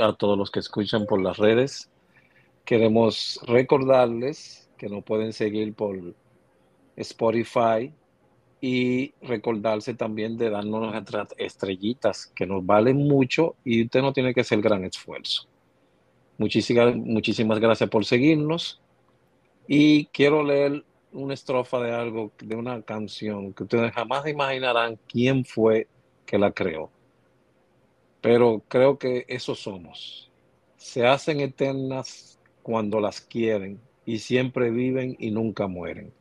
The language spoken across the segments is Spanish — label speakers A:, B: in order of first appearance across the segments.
A: a todos los que escuchan por las redes. Queremos recordarles que nos pueden seguir por Spotify y recordarse también de darnos nuestras estrellitas que nos valen mucho y usted no tiene que hacer gran esfuerzo. Muchísimas, muchísimas gracias por seguirnos y quiero leer una estrofa de algo, de una canción que ustedes jamás imaginarán quién fue que la creó. Pero creo que eso somos. Se hacen eternas cuando las quieren y siempre viven y nunca mueren.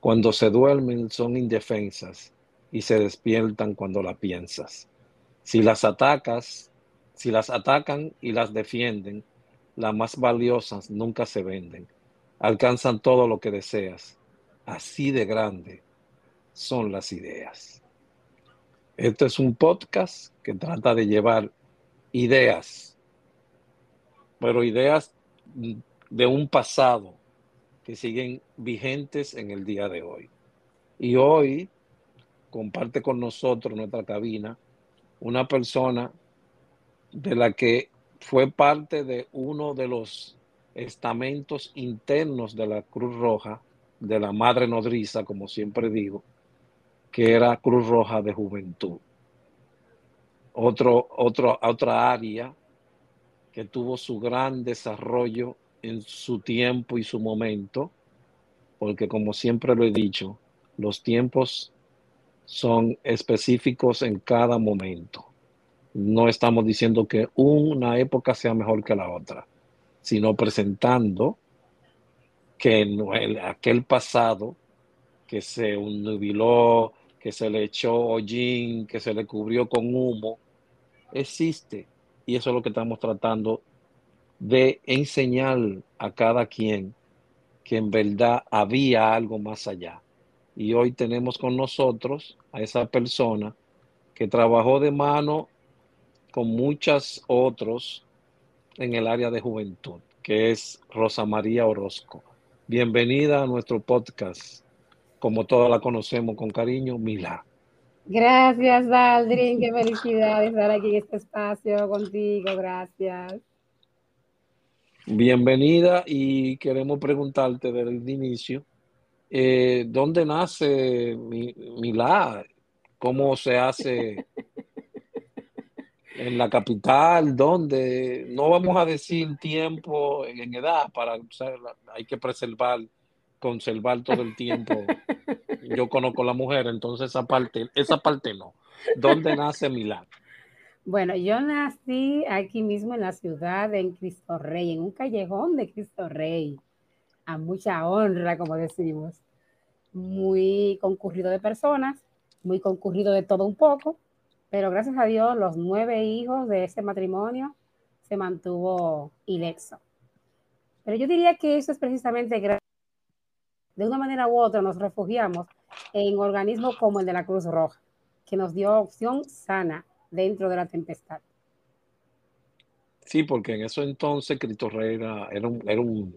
A: Cuando se duermen son indefensas y se despiertan cuando la piensas. Si las atacas, si las atacan y las defienden, las más valiosas nunca se venden. Alcanzan todo lo que deseas Así de grande son las ideas. Este es un podcast que trata de llevar ideas, pero ideas de un pasado que siguen vigentes en el día de hoy. Y hoy comparte con nosotros nuestra cabina una persona de la que fue parte de uno de los estamentos internos de la Cruz Roja de la madre nodriza, como siempre digo, que era Cruz Roja de Juventud. Otro, otro, otra área que tuvo su gran desarrollo en su tiempo y su momento, porque como siempre lo he dicho, los tiempos son específicos en cada momento. No estamos diciendo que una época sea mejor que la otra, sino presentando que aquel pasado que se nubiló, que se le echó hollín, que se le cubrió con humo, existe. Y eso es lo que estamos tratando de enseñar a cada quien que en verdad había algo más allá. Y hoy tenemos con nosotros a esa persona que trabajó de mano con muchos otros en el área de juventud, que es Rosa María Orozco. Bienvenida a nuestro podcast, como todos la conocemos con cariño, Mila.
B: Gracias, Aldrin, qué felicidad estar aquí en este espacio contigo, gracias.
A: Bienvenida y queremos preguntarte desde el inicio, eh, ¿dónde nace Mila? ¿Cómo se hace en la capital, donde no vamos a decir tiempo en edad, para hay que preservar, conservar todo el tiempo. Yo conozco a la mujer, entonces esa parte, esa parte no. ¿Dónde nace Milán?
B: Bueno, yo nací aquí mismo en la ciudad, en Cristo Rey, en un callejón de Cristo Rey, a mucha honra, como decimos, muy concurrido de personas, muy concurrido de todo un poco, pero gracias a Dios los nueve hijos de ese matrimonio se mantuvo ileso. Pero yo diría que eso es precisamente de una manera u otra nos refugiamos en organismos como el de la Cruz Roja, que nos dio opción sana dentro de la tempestad.
A: Sí, porque en eso entonces Cristo Rey era, un,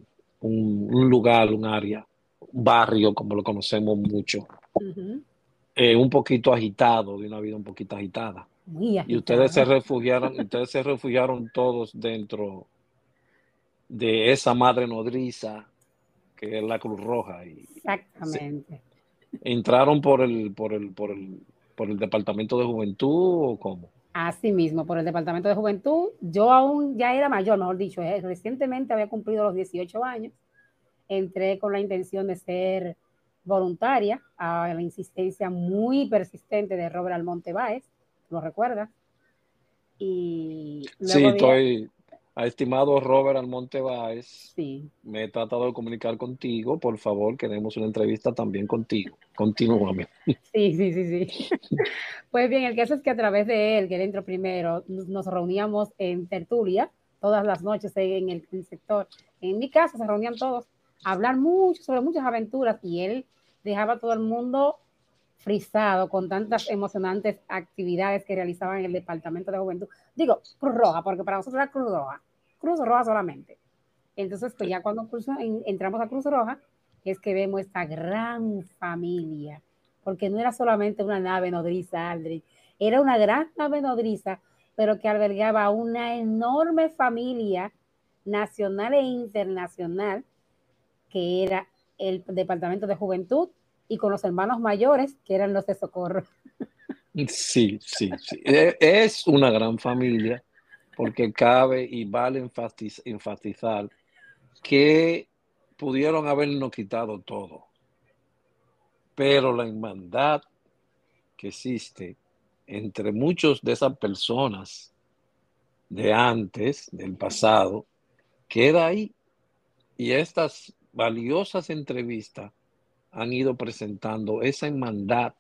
A: lugar, un área, un barrio, como lo conocemos mucho, eh, un poquito agitado, de una vida un poquito agitada. Y ustedes se refugiaron, ustedes se refugiaron todos dentro de esa madre nodriza que es la Cruz Roja. Y
B: Exactamente.
A: ¿Entraron por el, por el, por el, por el departamento de juventud o cómo?
B: Así mismo, por el departamento de juventud. Yo aún ya era mayor, mejor dicho, eh, recientemente había cumplido los 18 años. Entré con la intención de ser voluntaria a la insistencia muy persistente de Robert Almonte Báez, ¿lo recuerdas?
A: Y sí, estoy, a estimado Robert Almonte Báez, sí. me he tratado de comunicar contigo, por favor, queremos una entrevista también contigo, continúame.
B: Sí, sí, sí, sí. Pues bien, el caso es que a través de él, que dentro primero, nos reuníamos en tertulia, todas las noches en el, en el sector. En mi casa se reunían todos a hablar mucho sobre muchas aventuras y él dejaba a todo el mundo frisado con tantas emocionantes actividades que realizaban en el Departamento de Juventud. Digo, Cruz Roja, porque para nosotros era Cruz Roja, Cruz Roja solamente. Entonces, pues ya cuando entramos a Cruz Roja, es que vemos esta gran familia, porque no era solamente una nave nodriza, Aldrin, era una gran nave nodriza pero que albergaba una enorme familia nacional e internacional, que era el Departamento de Juventud, y con los hermanos mayores, que eran los de Socorro.
A: Sí, sí, sí. E, es una gran familia, porque cabe y vale enfatizar que pudieron habernos quitado todo. Pero la hermandad que existe entre muchos de esas personas de antes, del pasado, queda ahí. Y estas valiosas entrevistas han ido presentando esa hermandad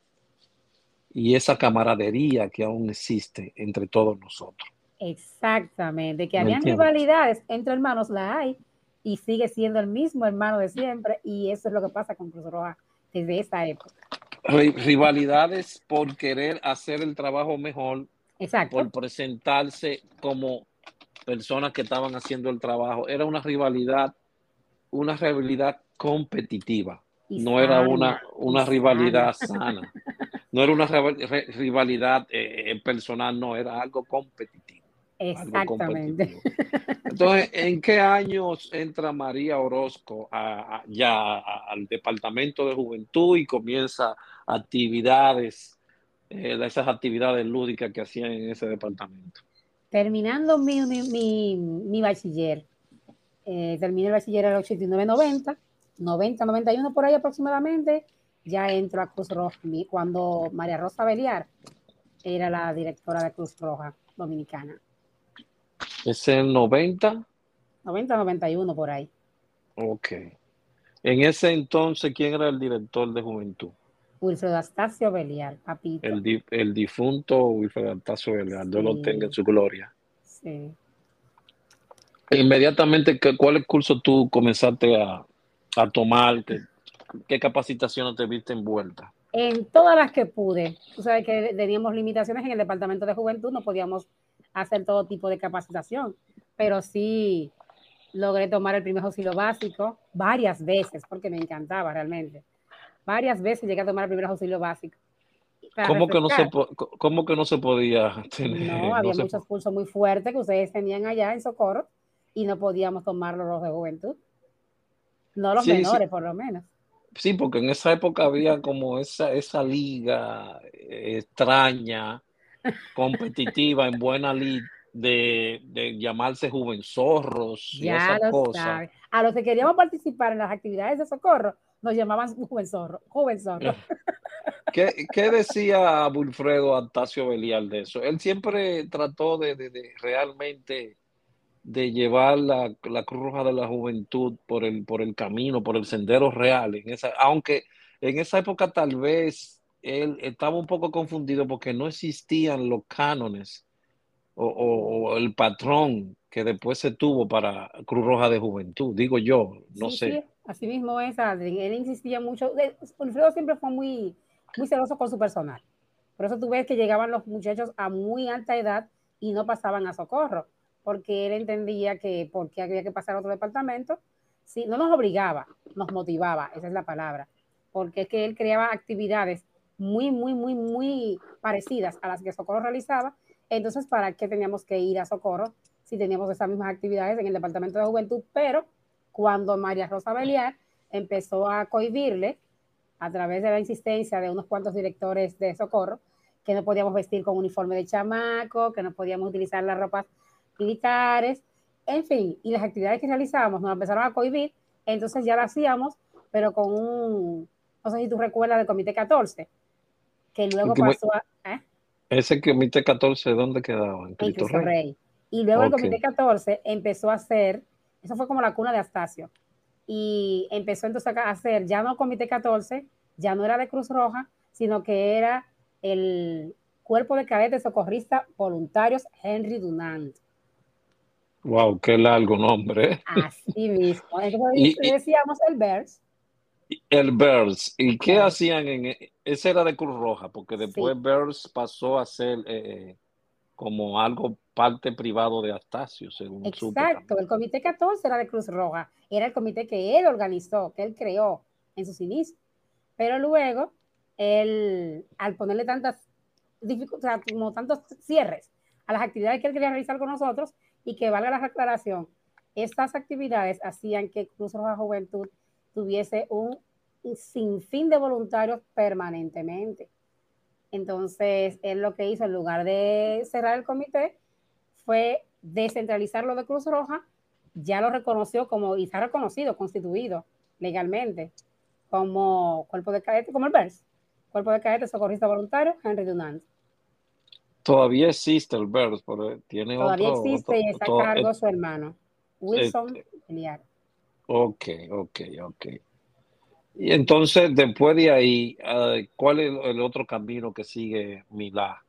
A: y esa camaradería que aún existe entre todos nosotros.
B: Exactamente, que habían rivalidades entre hermanos, la hay, y sigue siendo el mismo hermano de siempre, y eso es lo que pasa con Cruz Roja desde esa época
A: rivalidades por querer hacer el trabajo mejor,
B: Exacto.
A: por presentarse como personas que estaban haciendo el trabajo. Era una rivalidad, una rivalidad competitiva. no era una, una rivalidad sana. No era una rivalidad eh, personal, no, era algo competitivo.
B: Exactamente.
A: Entonces, ¿en qué años entra María Orozco ya al Departamento de Juventud y comienza actividades, eh, esas actividades lúdicas que hacían en ese departamento?
B: Terminando mi, mi, bachiller, eh, terminé el bachiller en el 89-90, 90-91 por ahí aproximadamente, ya entro a Cruz Roja, cuando María Rosa Beliar era la directora de Cruz Roja Dominicana.
A: ¿Es el 90?
B: 90, 91 por ahí.
A: Ok. En ese entonces, ¿quién era el director de juventud?
B: Wilfredo Astacio Beliar, papito.
A: El, difunto Wilfredo Astacio Beliar, Dios lo tenga en su gloria.
B: Sí.
A: Inmediatamente, ¿cuál curso tú comenzaste a, tomar? ¿Qué, ¿Qué capacitación te viste envuelta?
B: En todas las que pude. Tú sabes que teníamos limitaciones en el departamento de juventud, no podíamos hacer todo tipo de capacitación, pero sí logré tomar el primer auxilio básico varias veces, porque me encantaba realmente. Varias veces llegué a tomar el primer auxilio básico.
A: ¿Cómo que, no se, ¿Cómo que no se podía tener?
B: No, había muchos cursos muy fuertes que ustedes tenían allá en Socorro y no podíamos tomarlos los de juventud. No los menores, por lo menos.
A: Sí, porque en esa época había como esa, esa liga extraña competitiva en buena lid de, de, llamarse Juvenzorros y esas cosas.
B: A los que queríamos participar en las actividades de socorro, nos llamaban Juvenzorro. Juvenzorro.
A: ¿Qué, ¿Qué, decía Wilfredo Antacio Belial de eso? Él siempre trató de, de, de realmente de llevar la, la, Cruz Roja de la Juventud por el, por el camino, por el sendero real. En esa, aunque en esa época tal vez él estaba un poco confundido porque no existían los cánones o, el patrón que después se tuvo para Cruz Roja de Juventud, digo yo, no sé. Sí,
B: así mismo es, Adrien. Él insistía mucho. Wilfredo siempre fue muy, muy celoso con su personal. Por eso tú ves que llegaban los muchachos a muy alta edad y no pasaban a socorro, porque él entendía que porque había que pasar a otro departamento, sí, no nos obligaba, nos motivaba, esa es la palabra, porque es que él creaba actividades muy, muy, muy, muy parecidas a las que Socorro realizaba. Entonces, ¿para qué teníamos que ir a Socorro si teníamos esas mismas actividades en el Departamento de Juventud? Pero cuando María Rosa Beliar empezó a cohibirle, a través de la insistencia de unos cuantos directores de Socorro, que no podíamos vestir con uniforme de chamaco, que no podíamos utilizar las ropas militares, en fin, y las actividades que realizábamos nos empezaron a cohibir, entonces ya lo hacíamos, pero con un, no sé si tú recuerdas del Comité 14, que luego pasó a... ¿eh?
A: ¿Ese comité 14 dónde quedaba?
B: En Cristo, Rey. Y luego el comité 14 empezó a hacer, eso fue como la cuna de Astacio, y empezó entonces a hacer, ya no comité 14, ya no era de Cruz Roja, sino que era el cuerpo de cadetes socorristas voluntarios Henry Dunant.
A: Wow, qué largo nombre. ¿eh?
B: Así mismo. Entonces decíamos el BERS,
A: el BERS. ¿Y qué hacían en e, ese era de Cruz Roja? Porque después BERS pasó a ser eh, como algo parte privado de Astacio, según
B: Exacto, el comité 14 era de Cruz Roja, era el comité que él organizó, que él creó en sus inicios. Pero luego, él, al ponerle tantas dificultades, como tantos cierres a las actividades que él quería realizar con nosotros y que valga la aclaración, estas actividades hacían que Cruz Roja Juventud tuviese un sinfín de voluntarios permanentemente. Entonces, él lo que hizo, en lugar de cerrar el comité, fue descentralizar lo de Cruz Roja, ya lo reconoció como, y está reconocido, constituido legalmente, como cuerpo de cadetes, como el BERS, cuerpo de cadetes socorrista voluntario, Henry Dunant.
A: Todavía existe el BERS, pero tiene
B: Todavía
A: otro,
B: existe
A: otro-
B: y está a cargo su hermano, Wilson
A: eh,
B: Eliar.
A: Ok, ok, ok. Y entonces, después de ahí, ah, ¿cuál es el otro camino que sigue Milá?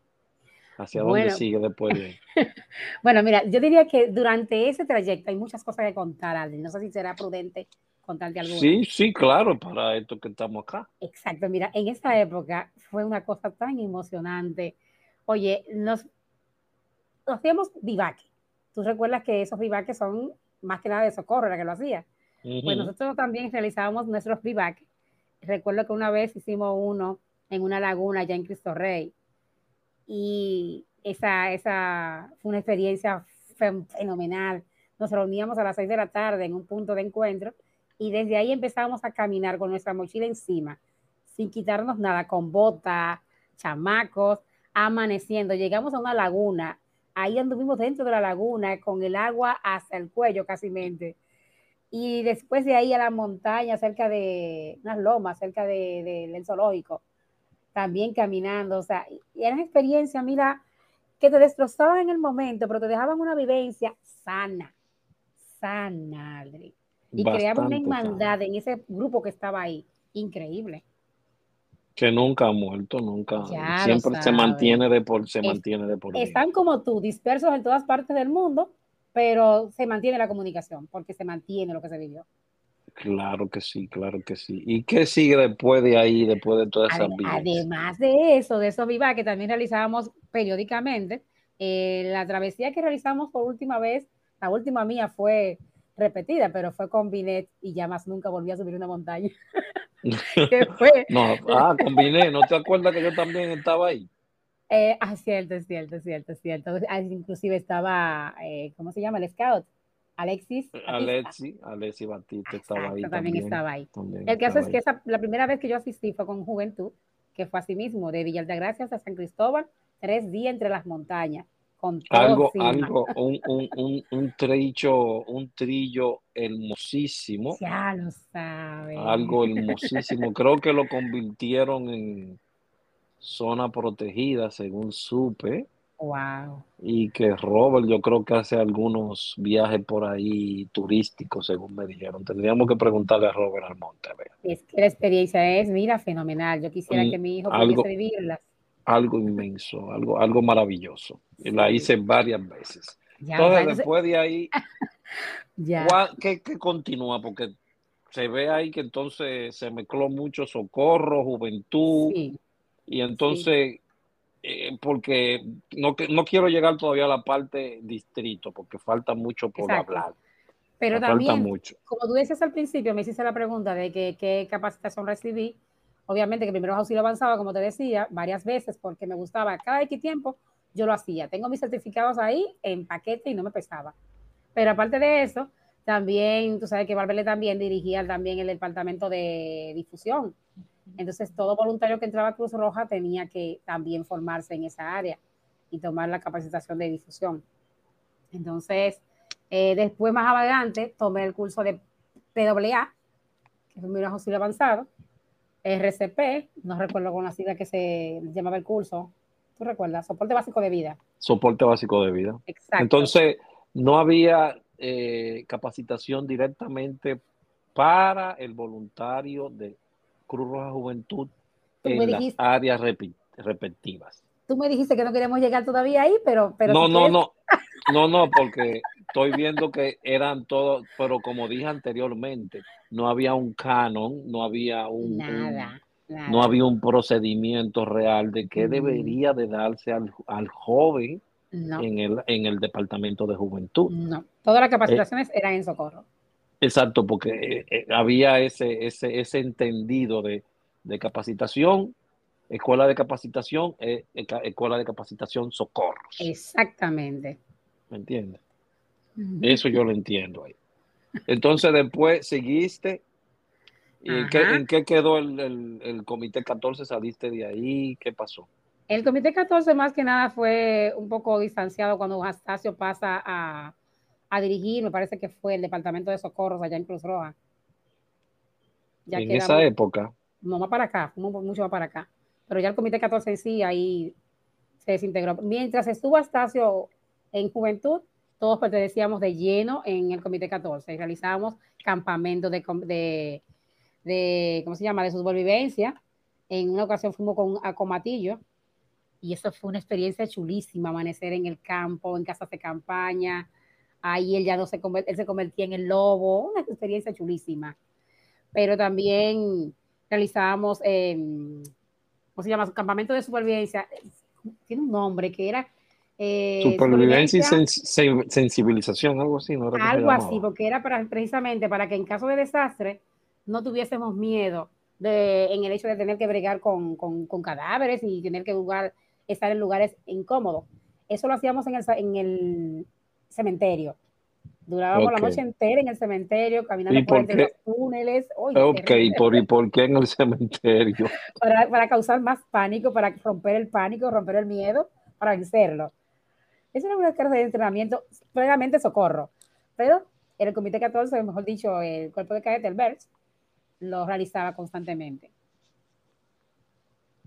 A: ¿Hacia dónde
B: Bueno.
A: sigue después de ahí?
B: Bueno, mira, yo diría que durante ese trayecto hay muchas cosas que contar, Aldrin. No sé si será prudente contarte alguna.
A: Sí, sí, claro, para esto que estamos acá.
B: Exacto, mira, en esa época fue una cosa tan emocionante. Oye, nos, nos hacíamos vivaque. Tú recuerdas que esos vivaques son más que nada de socorro, era que lo hacía. Pues
A: Ujú.
B: nosotros también realizábamos nuestros vivaques. Recuerdo que una vez hicimos uno en una laguna allá en Cristo Rey. Y esa, esa fue una experiencia fen- fenomenal. Nos reuníamos a las seis de la tarde en un punto de encuentro y desde ahí empezábamos a caminar con nuestra mochila encima, sin quitarnos nada, con bota, chamacos, amaneciendo. Llegamos a una laguna, ahí anduvimos dentro de la laguna con el agua hasta el cuello casi mente. Y después de ahí a la montaña, cerca de unas lomas, cerca de- de- del zoológico, también caminando. O sea, y eran experiencias, mira, que te destrozaban en el momento, pero te dejaban una vivencia sana, sana, Aldri. Y creaban una
A: Bastante
B: hermandad en ese grupo que estaba ahí. Increíble.
A: Que nunca ha muerto, nunca.
B: Ya
A: Siempre se mantiene de por, se
B: Es-
A: mantiene de por vida.
B: Están como tú, dispersos en todas partes del mundo, pero se mantiene la comunicación, porque se mantiene lo que se vivió.
A: Claro que sí, claro que sí. ¿Y qué sigue después de ahí, después de todas esas
B: Ade-
A: vidas?
B: Además de eso, de esos viva que también realizábamos periódicamente, eh, la travesía que realizamos por última vez, la última mía fue repetida, pero fue con Binet y ya más nunca volví a subir una montaña. que fue,
A: No, ah, combiné, ¿no te acuerdas que yo también estaba ahí?
B: Eh, ah, cierto, es cierto, es cierto, es cierto. Ah, inclusive estaba, eh, ¿cómo se llama? El scout, Alexis. Batista.
A: Alexi, Alexi Batista estaba ahí
B: también
A: también.
B: estaba ahí.
A: también
B: El caso es que esa, la primera vez que yo asistí fue con Juventud, que fue así mismo, de Villa Altagracia hasta San Cristóbal, tres días entre las montañas, con
A: Algo,
B: encima.
A: algo, un, un, un, un trillo, un trillo hermosísimo,
B: Ya lo sabes.
A: algo hermosísimo. Creo que lo convirtieron en zona protegida, según supe,
B: Wow.
A: y que Robert yo creo que hace algunos viajes por ahí turísticos, según me dijeron. Tendríamos que preguntarle a Robert Almonte.
B: Es que la experiencia es, mira, fenomenal. Yo quisiera que mi hijo
A: algo-
B: pudiese vivirlas.
A: Algo inmenso, algo, algo maravilloso. Y la
B: Sí.
A: hice varias veces.
B: Ya,
A: Entonces, después de ahí,
B: ya.
A: ¿Cuál- ¿Qué, qué continúa? Porque se ve ahí que entonces se mezcló mucho socorro, juventud,
B: Sí,
A: y entonces, eh, porque no, no quiero llegar todavía a la parte distrito, porque falta mucho por
B: Exacto.
A: hablar.
B: pero
A: Me
B: también,
A: mucho.
B: como tú decías al principio, me hiciste la pregunta de que, qué capacitación recibí. Obviamente que primero auxilio avanzaba, como te decía, varias veces porque me gustaba. Cada X tiempo yo lo hacía. Tengo mis certificados ahí en paquete y no me pesaba. Pero aparte de eso, también, tú sabes que Valverde también dirigía también el departamento de difusión. Entonces, todo voluntario que entraba a Cruz Roja tenía que también formarse en esa área y tomar la capacitación de difusión. Entonces, eh, después, más adelante, tomé el curso de PWA, que fue mi auxilio avanzado, RCP, no recuerdo con la sigla que se llamaba el curso. ¿Tú recuerdas? Soporte básico de vida.
A: Soporte básico de vida.
B: Exacto.
A: Entonces, no había eh, capacitación directamente para el voluntario de Cruz Roja Juventud en las áreas respectivas.
B: Tú me dijiste que no queremos llegar todavía ahí, pero... pero
A: no,
B: si
A: no,
B: quieres-
A: no, no, no, porque estoy viendo que eran todos, pero como dije anteriormente, no había un canon, no había un, un-
B: Nada, nada.
A: no había un procedimiento real de qué
B: Mm.
A: debería de darse al, al joven
B: No,
A: en el, en el departamento de juventud.
B: no. Todas las capacitaciones eran en socorro.
A: Exacto, porque eh, eh, había ese, ese, ese entendido de, de capacitación escuela de capacitación, eh, escuela de capacitación socorros.
B: Exactamente.
A: ¿Me entiendes? Eso yo lo entiendo ahí. Entonces después seguiste. ¿Y en qué, quedó el, comité 14? ¿Saliste de ahí? ¿Qué pasó?
B: El comité 14 más que nada fue un poco distanciado cuando Astacio pasa a, dirigir, me parece que fue el departamento de socorros allá en Cruz Roja.
A: en esa época.
B: No más para acá, mucho más para acá. Pero ya el comité 14 sí, ahí se desintegró. Mientras estuvo Astacio en juventud, todos pertenecíamos de lleno en el Comité 14 realizábamos campamentos de, de, ¿cómo se llama?, de supervivencia. En una ocasión fuimos con a Comatillo y eso fue una experiencia chulísima, amanecer en el campo, en casas de campaña. Ahí él ya no se, él se convertía en el lobo, una experiencia chulísima. Pero también realizábamos, eh, ¿cómo se llama?, campamento de supervivencia. Tiene un nombre que era
A: eh, Supervivencia y sensibilización, algo así, ¿no?
B: algo así, porque era para, precisamente para que en caso de desastre no tuviésemos miedo de, en el hecho de tener que bregar con, cadáveres y tener que estar en lugares incómodos. Eso lo hacíamos en el, en el cementerio. Durábamos la noche entera en el cementerio, caminando por, entre los túneles.
A: ok, ¿por, ¿y por qué en el cementerio?
B: Para, para causar más pánico, para romper el pánico, romper el miedo, para vencerlo. Es una carga de entrenamiento, plenamente socorro. Pero el Comité 14, mejor dicho, el cuerpo de cadete, el BERS, lo realizaba constantemente.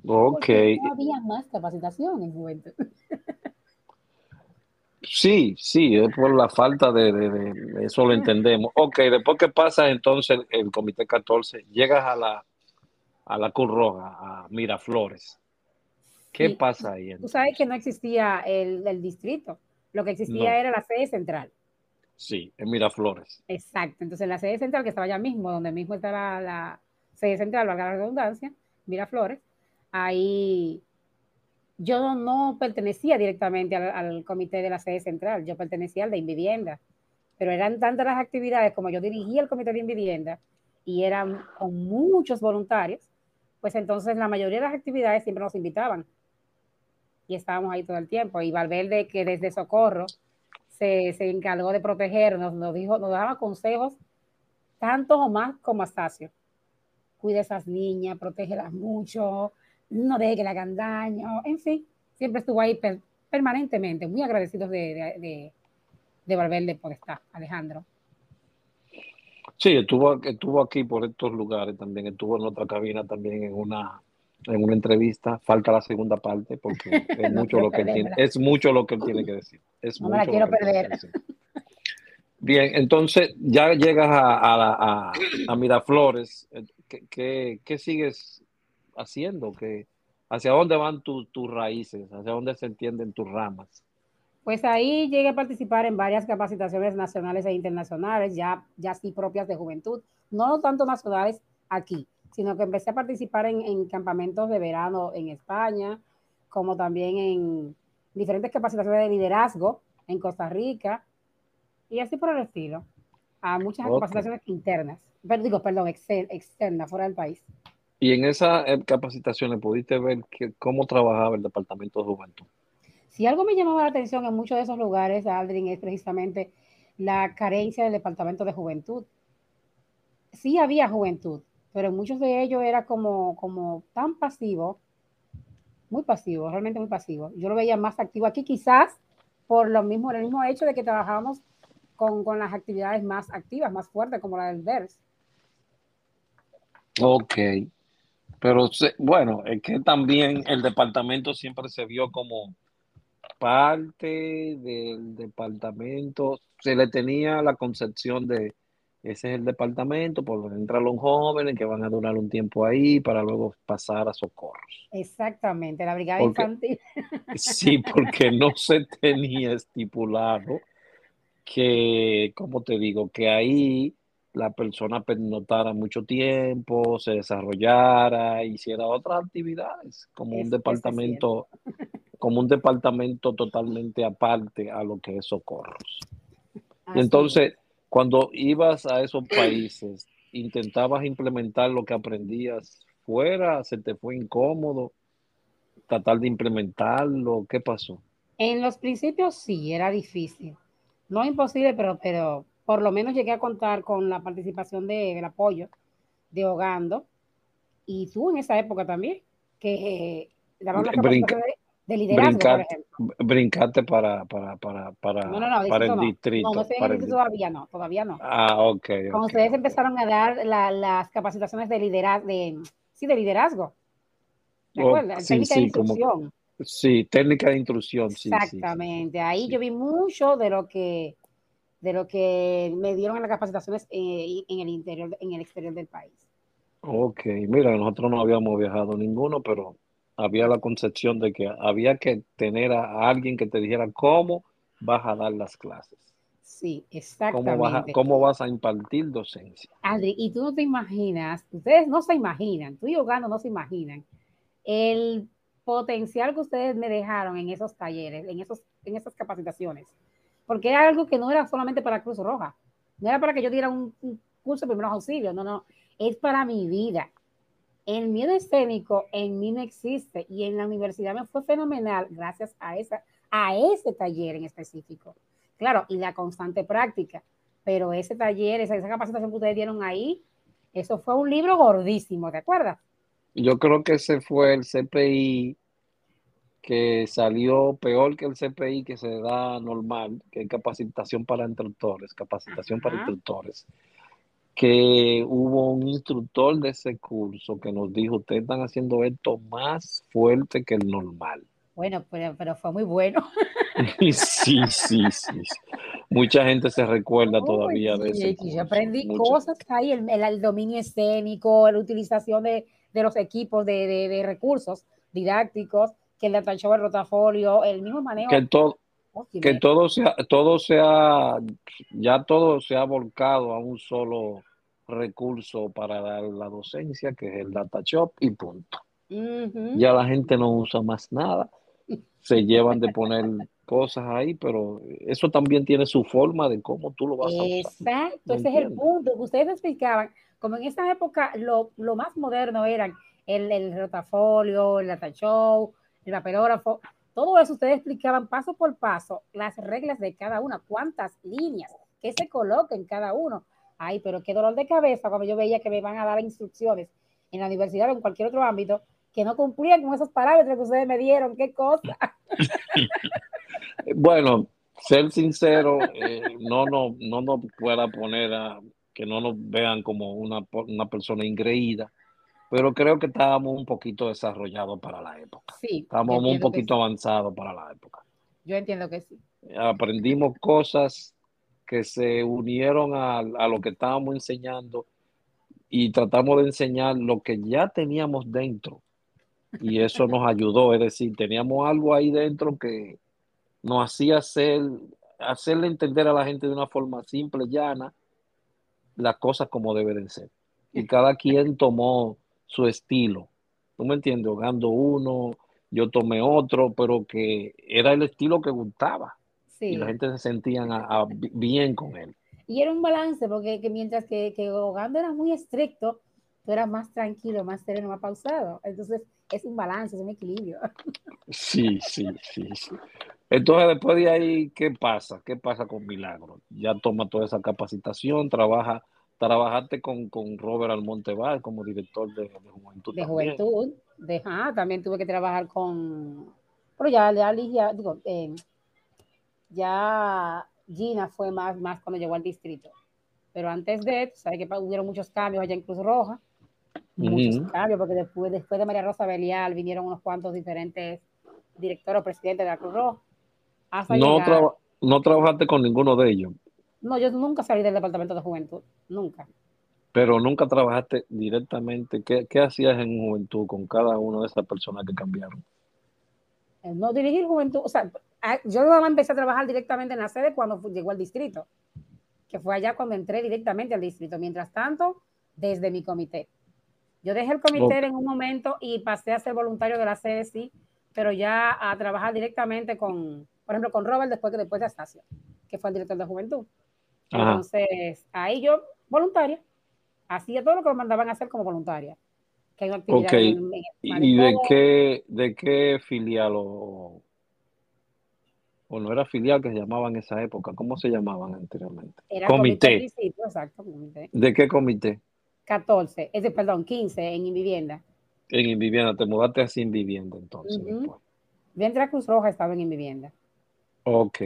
A: Ok.
B: no había más capacitación en juventud.
A: Sí, sí, es por la falta de, eso lo entendemos. Ok, después que pasa entonces el, Comité 14, llegas a la, a la Cruz Roja, a Miraflores. ¿Qué pasa ahí?
B: Tú sabes que no existía el, distrito, lo que existía era la sede central.
A: Sí, en Miraflores.
B: Exacto, entonces la sede central que estaba allá mismo, donde mismo estaba la sede central, valga la redundancia, Miraflores, ahí yo no pertenecía directamente al, comité de la sede central, yo pertenecía al de Invivienda, pero eran tantas las actividades como yo dirigía el comité de Invivienda y eran con muchos voluntarios, pues entonces la mayoría de las actividades siempre nos invitaban y estábamos ahí todo el tiempo. Y Valverde, que desde Socorro se, se encargó de protegernos, nos dijo, nos daba consejos, tanto o más como Astacio. Cuida a esas niñas, protégelas mucho, no deje que le hagan daño, en fin, siempre estuvo ahí permanentemente, muy agradecidos de, de, de, Valverde por estar, Alejandro.
A: Sí, estuvo, estuvo aquí por estos lugares también, estuvo en otra cabina también en una en una entrevista, falta la segunda parte porque es mucho lo que él tiene, es mucho lo que él tiene que decir. Es
B: no me la quiero perder.
A: Bien, entonces ya llegas a, a, Miraflores, eh, ¿Qué, ¿Qué, sigues haciendo? ¿Qué, ¿Hacia dónde van tus raíces? ¿Hacia dónde se entienden tus ramas?
B: Pues ahí llegué a participar en varias capacitaciones nacionales e internacionales, ya, ya sí propias de juventud, no tanto nacionales aquí, sino que empecé a participar en, campamentos de verano en España, como también en diferentes capacitaciones de liderazgo en Costa Rica, y así por el estilo, a muchas capacitaciones internas, pero digo, perdón, externas, fuera del país.
A: Y en esas eh, capacitaciones pudiste ver que, cómo trabajaba el Departamento de Juventud.
B: Si algo me llamaba la atención en muchos de esos lugares, Aldrin, es precisamente la carencia del Departamento de Juventud. Sí había juventud, pero muchos de ellos era como, como tan pasivo, muy pasivo, realmente muy pasivo. Yo lo veía más activo aquí, quizás por lo mismo, el mismo hecho de que trabajábamos con, con las actividades más activas, más fuertes, como la del DERS.
A: Ok, pero bueno, es que también el departamento siempre se vio como parte del departamento, se le tenía la concepción de ese es el departamento por donde entran los jóvenes que van a durar un tiempo ahí para luego pasar a socorros.
B: Exactamente, la brigada infantil.
A: Sí, porque no se tenía estipulado que, como te digo, que ahí la persona notara mucho tiempo, se desarrollara, hiciera otras actividades, como un departamento, como un departamento totalmente aparte a lo que es socorros. Entonces, cuando ibas a esos países, intentabas implementar lo que aprendías fuera, se te fue incómodo. tratar de implementarlo? ¿Qué pasó?
B: En los principios sí, era difícil. No imposible, pero, pero por lo menos llegué a contar con la participación de, del apoyo de Hogando y tú en esa época también, que daban las
A: Brinca-
B: de, de liderazgo,
A: brincar-
B: por ejemplo.
A: Brincate para, para, para, para,
B: No, no, no,
A: para el distrito.
B: No, no sé, en
A: para
B: el distrito todavía no, todavía no.
A: Ah, ok.
B: Cuando ustedes
A: ok.
B: empezaron a dar la- las capacitaciones de liderazgo, de, sí, de liderazgo. ¿De
A: Oh, sí,
B: Técnica de
A: sí, como-
B: instrucción.
A: Sí, técnica de intrusión, sí, sí.
B: Exactamente. Ahí yo vi mucho de lo que de lo que me dieron en las capacitaciones eh, en el interior, en el exterior del país.
A: Ok, mira, nosotros no habíamos viajado ninguno, pero había la concepción de que había que tener a alguien que te dijera cómo vas a dar las clases,
B: Sí,
A: cómo vas a,
B: exactamente.
A: cómo vas a impartir docencia.
B: Adri, y tú no te imaginas, ustedes no se imaginan, tú y Ogando no se imaginan el potencial que ustedes me dejaron en esos talleres, en, esos, en esas capacitaciones. Porque era algo que no era solamente para Cruz Roja, no era para que yo diera un, curso de primeros auxilios, no, no, es para mi vida. El miedo escénico en mí no existe y en la universidad me fue fenomenal gracias a, esa, a ese taller en específico. Claro, y la constante práctica, pero ese taller, esa, esa capacitación que ustedes dieron ahí, eso fue un libro gordísimo, ¿te acuerdas?
A: Yo creo que ese fue el CPI que salió peor que el CPI que se da normal, que es capacitación para instructores, capacitación para
B: Ajá.
A: instructores, que hubo un instructor de ese curso que nos dijo, ustedes están haciendo esto más fuerte que el normal.
B: Bueno, pero, pero fue muy bueno.
A: Sí, sí, sí. sí. Mucha gente se recuerda todavía de
B: que yo aprendí
A: Mucha-
B: cosas ahí, el, el- el dominio escénico, la utilización de, de los equipos de, de- de recursos didácticos, que el data show, el rotafolio, el mismo manejo.
A: Que todo,
B: Oye,
A: que todo sea, todo sea, ya todo se ha volcado a un solo recurso para dar la docencia, que es el data shop y punto.
B: Ujú.
A: Ya la gente no usa más nada, se llevan de poner cosas ahí, pero eso también tiene su forma de cómo tú lo vas a usar.
B: Exacto,
A: ¿Me
B: ese es el
A: entiendes?
B: punto que ustedes explicaban. Como en esa época lo, lo más moderno eran el, el rotafolio, el data show, el papelógrafo, todo eso ustedes explicaban paso por paso las reglas de cada una, cuántas líneas, qué se coloca en cada uno. Ay, pero qué dolor de cabeza cuando yo veía que me van a dar instrucciones en la universidad o en cualquier otro ámbito que no cumplían con esos parámetros que ustedes me dieron, qué cosa.
A: Bueno, ser sincero, eh, no, no, no nos pueda poner a que no nos vean como una, una persona ingreída, pero creo que estábamos un poquito desarrollados para la época.
B: Sí,
A: Estábamos un poquito
B: sí.
A: avanzados para la época.
B: Yo entiendo que sí.
A: Aprendimos cosas que se unieron a, a lo que estábamos enseñando y tratamos de enseñar lo que ya teníamos dentro. Y eso nos ayudó, es decir, teníamos algo ahí dentro que nos hacía hacer, hacerle entender a la gente de una forma simple, llana, las cosas como deben ser. Y cada quien tomó su estilo. ¿Tú me entiendes? Hogando uno, yo tomé otro, pero que era el estilo que gustaba.
B: Sí.
A: Y la gente se sentían a- a- bien con él.
B: Y era un balance, porque que mientras que, que Ogando era muy estricto, tú eras más tranquilo, más sereno, más pausado. Entonces, es un balance, es un equilibrio.
A: Sí, sí, sí, sí. Entonces, después de ahí, ¿qué pasa? ¿Qué pasa con Milagro? Ya toma toda esa capacitación, trabaja, trabajaste con, con Robert Almonte Val como director de, de Juventud.
B: De
A: también.
B: juventud, de, ah, también tuve que trabajar con, pero ya, ya, ya digo, eh, ya Gina fue más, más cuando llegó al distrito. Pero antes de, sabes que hubieron muchos cambios allá en Cruz Roja, muchos cambios, porque después, después de María Rosa Belial vinieron unos cuantos diferentes directores o presidentes de la Cruz Roja. Hasta
A: No,
B: llegar-
A: no trabajaste con ninguno de ellos,
B: No, yo nunca salí del departamento de juventud, nunca.
A: pero nunca trabajaste directamente. ¿Qué, qué hacías en Juventud con cada una de esas personas que cambiaron?
B: Eh, No dirigir juventud, o sea, yo nada más empecé a trabajar directamente en la sede cuando llegó al distrito, que fue allá cuando entré directamente al distrito. Mientras tanto, desde mi comité. Yo dejé el comité en un momento y pasé a ser voluntario de la sede, sí, pero ya a trabajar directamente con, por ejemplo, con Robert después, que después de Astacio, que fue el director de juventud.
A: Ajá.
B: Entonces, ahí yo, voluntaria, hacía todo lo que me mandaban a hacer como voluntaria. que hay actividad
A: okay. ¿Y de qué, de qué filial o, o no era filial que se llamaba en esa época? ¿Cómo se llamaban anteriormente?
B: Era comité. exacto, comité.
A: ¿De qué comité?
B: 14, ese, perdón, 15 en Invivienda.
A: En Invivienda, te mudaste así en vivienda entonces. Uh
B: -huh. Cruz Roja estaba en Invivienda.
A: Ok.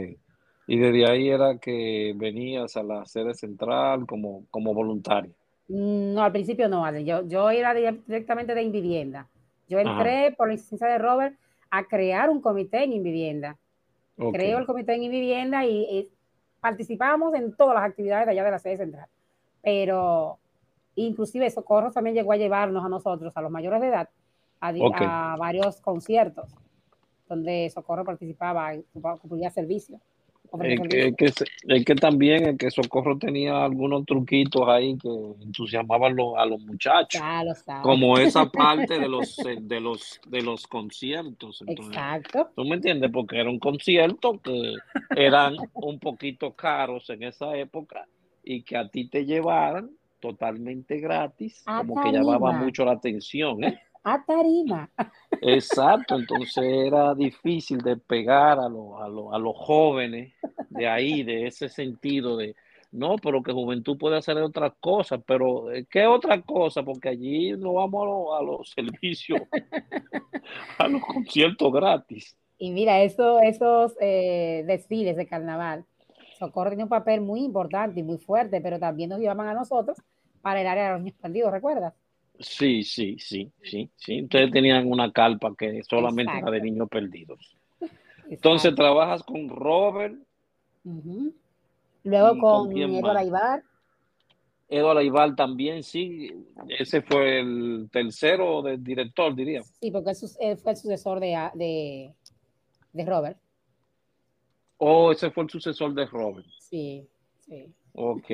A: Y desde ahí era que venías a la sede central como, como voluntaria.
B: Mm, no, al principio no, Yo, yo era directamente de Invivienda. Yo entré por la licencia de Robert a crear un comité en Invivienda. Creo el comité en Invivienda y, y participábamos en todas las actividades de allá de la sede central. Pero Inclusive Socorro también llegó a llevarnos a nosotros, a los mayores de edad, a, varios conciertos donde Socorro participaba, cumplía servicio.
A: Es que, que, que, también el que Socorro tenía algunos truquitos ahí que entusiasmaban a los muchachos, como esa parte de los de los de los conciertos.
B: Exacto.
A: ¿Tú me entiendes? Porque era un concierto que eran un poquito caros en esa época y que a ti te llevaran totalmente gratis, como que llamaba mucho la atención. ¿eh?
B: A tarima.
A: Exacto, entonces era difícil de pegar a, a, los jóvenes de ahí, de ese sentido de, no, pero que juventud puede hacer otras cosas, pero eh, ¿qué otra cosa? Porque allí no vamos a, los servicios, a los conciertos gratis.
B: Y mira, eso, esos eh, desfiles de carnaval, Socorro tiene un papel muy importante y muy fuerte, pero también nos llevaban a nosotros para el área de los niños perdidos, ¿recuerdas?
A: Sí, sí, sí, sí, sí. Ustedes tenían una calpa que solamente era de niños perdidos. Entonces trabajas con Robert.
B: Luego con, Eduardo Aibar.
A: Eduardo Aibar también, sí. Ese fue el tercero del director, diría.
B: Sí, porque él fue el sucesor de, de, de Robert.
A: Oh, ese fue el sucesor de Robert.
B: Sí, sí.
A: Ok.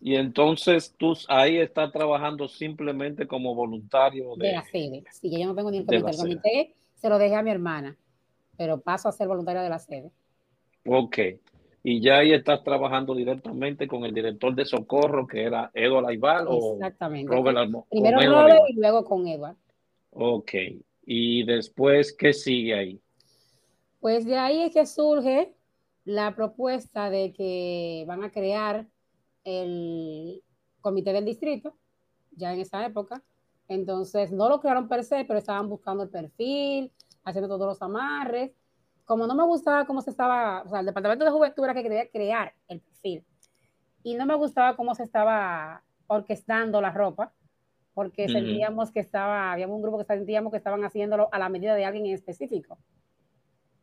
A: Y entonces tú ahí estás trabajando simplemente como voluntario
B: de, la sede. Sí, yo no tengo ni el comité. El comité se lo dejé a mi hermana, pero paso a ser voluntario de la sede.
A: Ok. Y ya ahí estás trabajando directamente con el director de socorro, que era Eduardo Aival o Robert Almo
B: Primero Robert y luego con Eduardo.
A: Ok. Y después, ¿qué sigue ahí?
B: Pues de ahí es que surge la propuesta de que van a crear el comité del distrito, ya en esa época. Entonces, no lo crearon per se, pero estaban buscando el perfil, haciendo todos los amarres. Como no me gustaba cómo se estaba, o sea, el departamento de juventud era que quería crear el perfil. Y no me gustaba cómo se estaba orquestando la ropa, porque sentíamos que estaba, había un grupo que sentíamos que estaban haciéndolo a la medida de alguien en específico.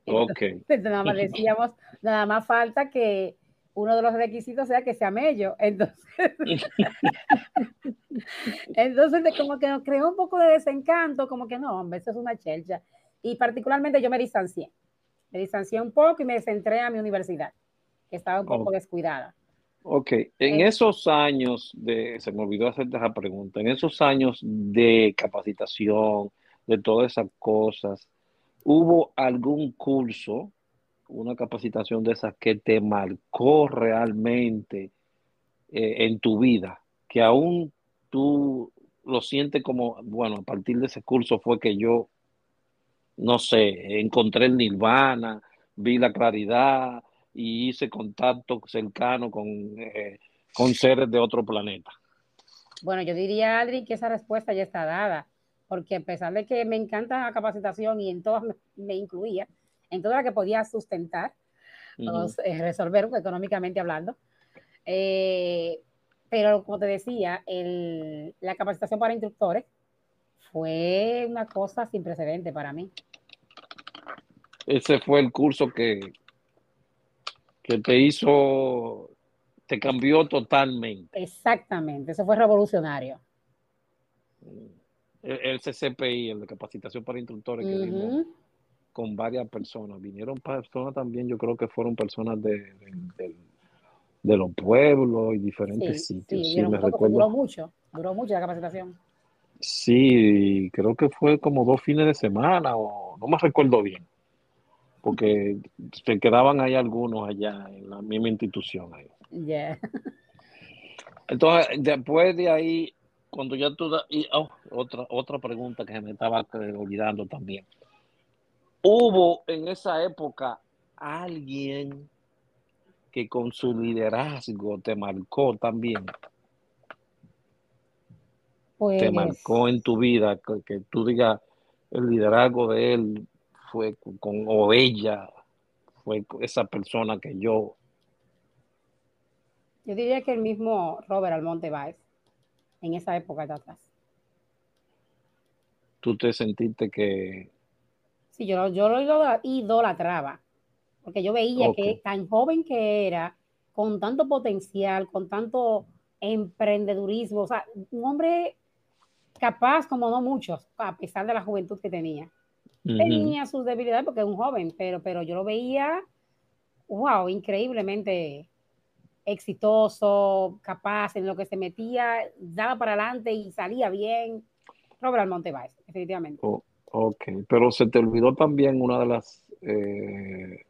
A: ok.
B: nada más decíamos, nada más falta que uno de los requisitos sea que sea mello. Entonces, entonces como que nos creó un poco de desencanto, como que no, hombre, eso es una chelcha. Y particularmente yo me distancié. Me distancié un poco y me centré a mi universidad, que estaba un poco descuidada.
A: Ok, en eh, esos años de, se me olvidó hacerte esa pregunta, en esos años de capacitación, de todas esas cosas, ¿hubo algún curso una capacitación de esas que te marcó realmente eh, en tu vida, que aún tú lo sientes como, bueno, a partir de ese curso fue que yo, no sé, encontré el nirvana, vi la claridad y hice contacto cercano con, eh, con seres de otro planeta.
B: Bueno, yo diría, Adri, que esa respuesta ya está dada, porque a pesar de que me encanta la capacitación y en todas me incluía, en toda la que podía sustentar, eh, resolver económicamente hablando. Eh, pero como te decía, la capacitación para instructores fue una cosa sin precedente para mí.
A: Ese fue el curso que, que te hizo, te cambió totalmente.
B: Exactamente, eso fue revolucionario.
A: El, CCPI, el de capacitación para instructores, que con varias personas. Vinieron personas también, yo creo que fueron personas de, de, los pueblos y diferentes sitios.
B: Sí, me recuerdo. Duró mucho, duró mucho la capacitación.
A: Sí, creo que fue como dos fines de semana o no me recuerdo bien, porque se quedaban ahí algunos allá en la misma institución. Ahí. Entonces, después de ahí, cuando ya tú da, y oh, otra, otra pregunta que me estaba olvidando también. ¿Hubo en esa época alguien que con su liderazgo te marcó también?
B: Pues,
A: te marcó en tu vida, que, que tú digas, el liderazgo de él fue con, o ella fue esa persona que yo.
B: Yo diría que el mismo Robert Almonte Baez, en esa época de atrás.
A: Tú te sentiste que.
B: Sí, yo, yo lo idolatraba, porque yo veía
A: Ok.
B: que tan joven que era, con tanto potencial, con tanto emprendedurismo, o sea, un hombre capaz como no muchos, a pesar de la juventud que tenía. Tenía sus debilidades porque es un joven, pero, pero yo lo veía, wow, increíblemente exitoso, capaz en lo que se metía, daba para adelante y salía bien. Robert Almonte Baez, definitivamente.
A: Oh, ok, pero se te olvidó también una de las eh,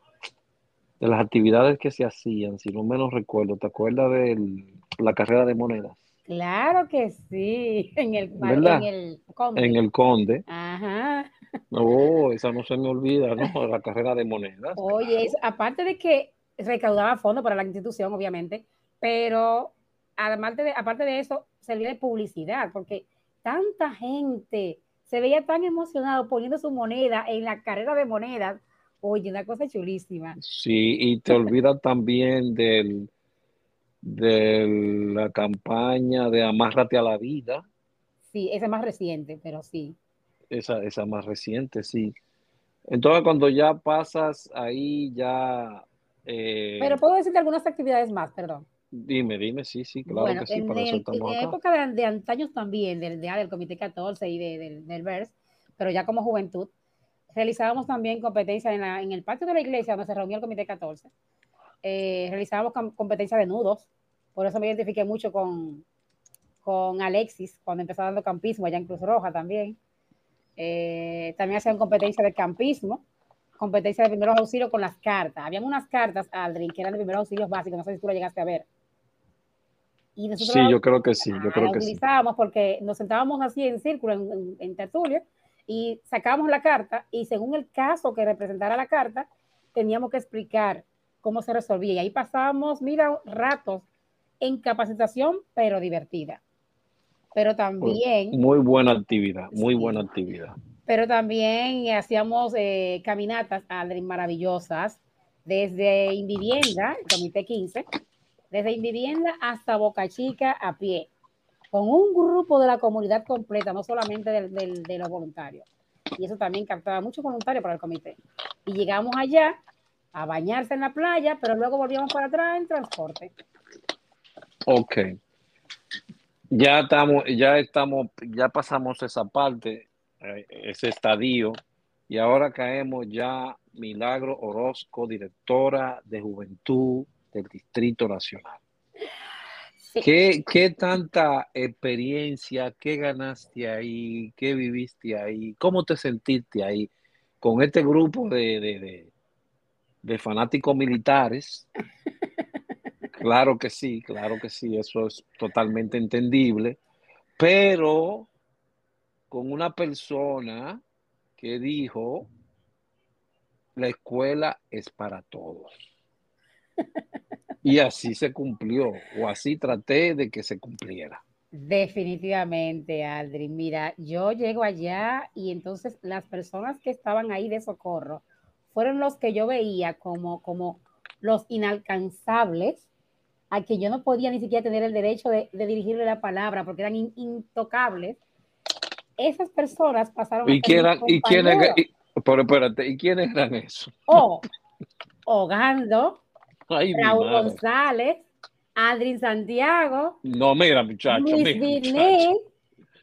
A: de las actividades que se hacían, si no menos recuerdo, ¿te acuerdas de la carrera de monedas
B: Claro que sí, en el,
A: ¿Verdad?
B: en el Conde.
A: en el Conde?
B: Ajá.
A: Oh, esa no se me olvida, ¿no? La carrera de monedas.
B: Oye, es- aparte de que recaudaba fondos para la institución, obviamente, pero además de, aparte de eso, servía de publicidad, porque tanta gente se veía tan emocionado poniendo su moneda en la carrera de monedas. Oye, una cosa chulísima.
A: Sí, y te olvidas también del, de la campaña de Amárrate a la vida,
B: Sí, esa es más reciente, pero sí.
A: esa, esa más reciente, sí. Entonces, cuando ya pasas ahí, ya, eh,
B: Pero puedo decirte algunas actividades más, perdón.
A: Dime, dime, sí, sí, claro
B: Bueno,
A: que sí,
B: en,
A: para eso
B: el-
A: estamos
B: en la época de, de antaños también, del, de- del Comité 14 y de- del, del VERS, pero ya como juventud, realizábamos también competencias en, la- en el patio de la iglesia donde se reunía el Comité 14. Eh, realizábamos com- competencias de nudos, por eso me identifiqué mucho con, con Alexis cuando empezó dando campismo allá en Cruz Roja también. Eh, también hacían competencias de campismo, competencias de primeros auxilios con las cartas. Habían unas cartas, Aldrin, que eran de primeros auxilios básicos, no sé si tú lo llegaste a ver. Y nosotros
A: Sí, yo creo que sí, yo creo que sí.
B: utilizábamos porque nos sentábamos así en círculo, en, en, en tertulia, y sacábamos la carta, y según el caso que representara la carta, teníamos que explicar cómo se resolvía. Y ahí pasábamos, mira, ratos en capacitación, pero divertida. Pero también,
A: Muy buena actividad, muy
B: Sí.
A: buena actividad.
B: pero también hacíamos eh, caminatas, maravillosas, desde Invivienda, el Comité 15, desde Invivienda hasta Boca Chica a pie, con un grupo de la comunidad completa, no solamente de los voluntarios. Y eso también captaba muchos voluntarios para el comité. Y llegamos allá a bañarse en la playa, pero luego volvíamos para atrás en transporte.
A: Ok. Ya estamos, ya estamos, ya pasamos esa parte, eh, ese estadio, y ahora caemos ya Milagro Orozco, directora de Juventud del Distrito Nacional.
B: Sí.
A: ¿Qué, qué tanta experiencia, qué ganaste ahí, qué viviste ahí, cómo te sentiste ahí con este grupo de, de, de, de fanáticos militares? Claro que sí, claro que sí, eso es totalmente entendible, pero con una persona que dijo, la escuela es para todos. Y así se cumplió, o así traté de que se cumpliera.
B: Definitivamente, Aldrin. Mira, yo llego allá y entonces las personas que estaban ahí de socorro fueron los que yo veía como, como los inalcanzables, a que yo no podía ni siquiera tener el derecho de, de dirigirle la palabra porque eran in- intocables. Esas personas pasaron
A: ¿Y
B: a
A: quién,
B: mis
A: y quiénes,
B: compañeros.
A: y- pero espérate, ¿y quiénes eran esos?
B: O Ogando,
A: Ay,
B: Raúl. González, Adrin Santiago,
A: No, mira, muchacho,
B: Luis
A: mira, muchacho.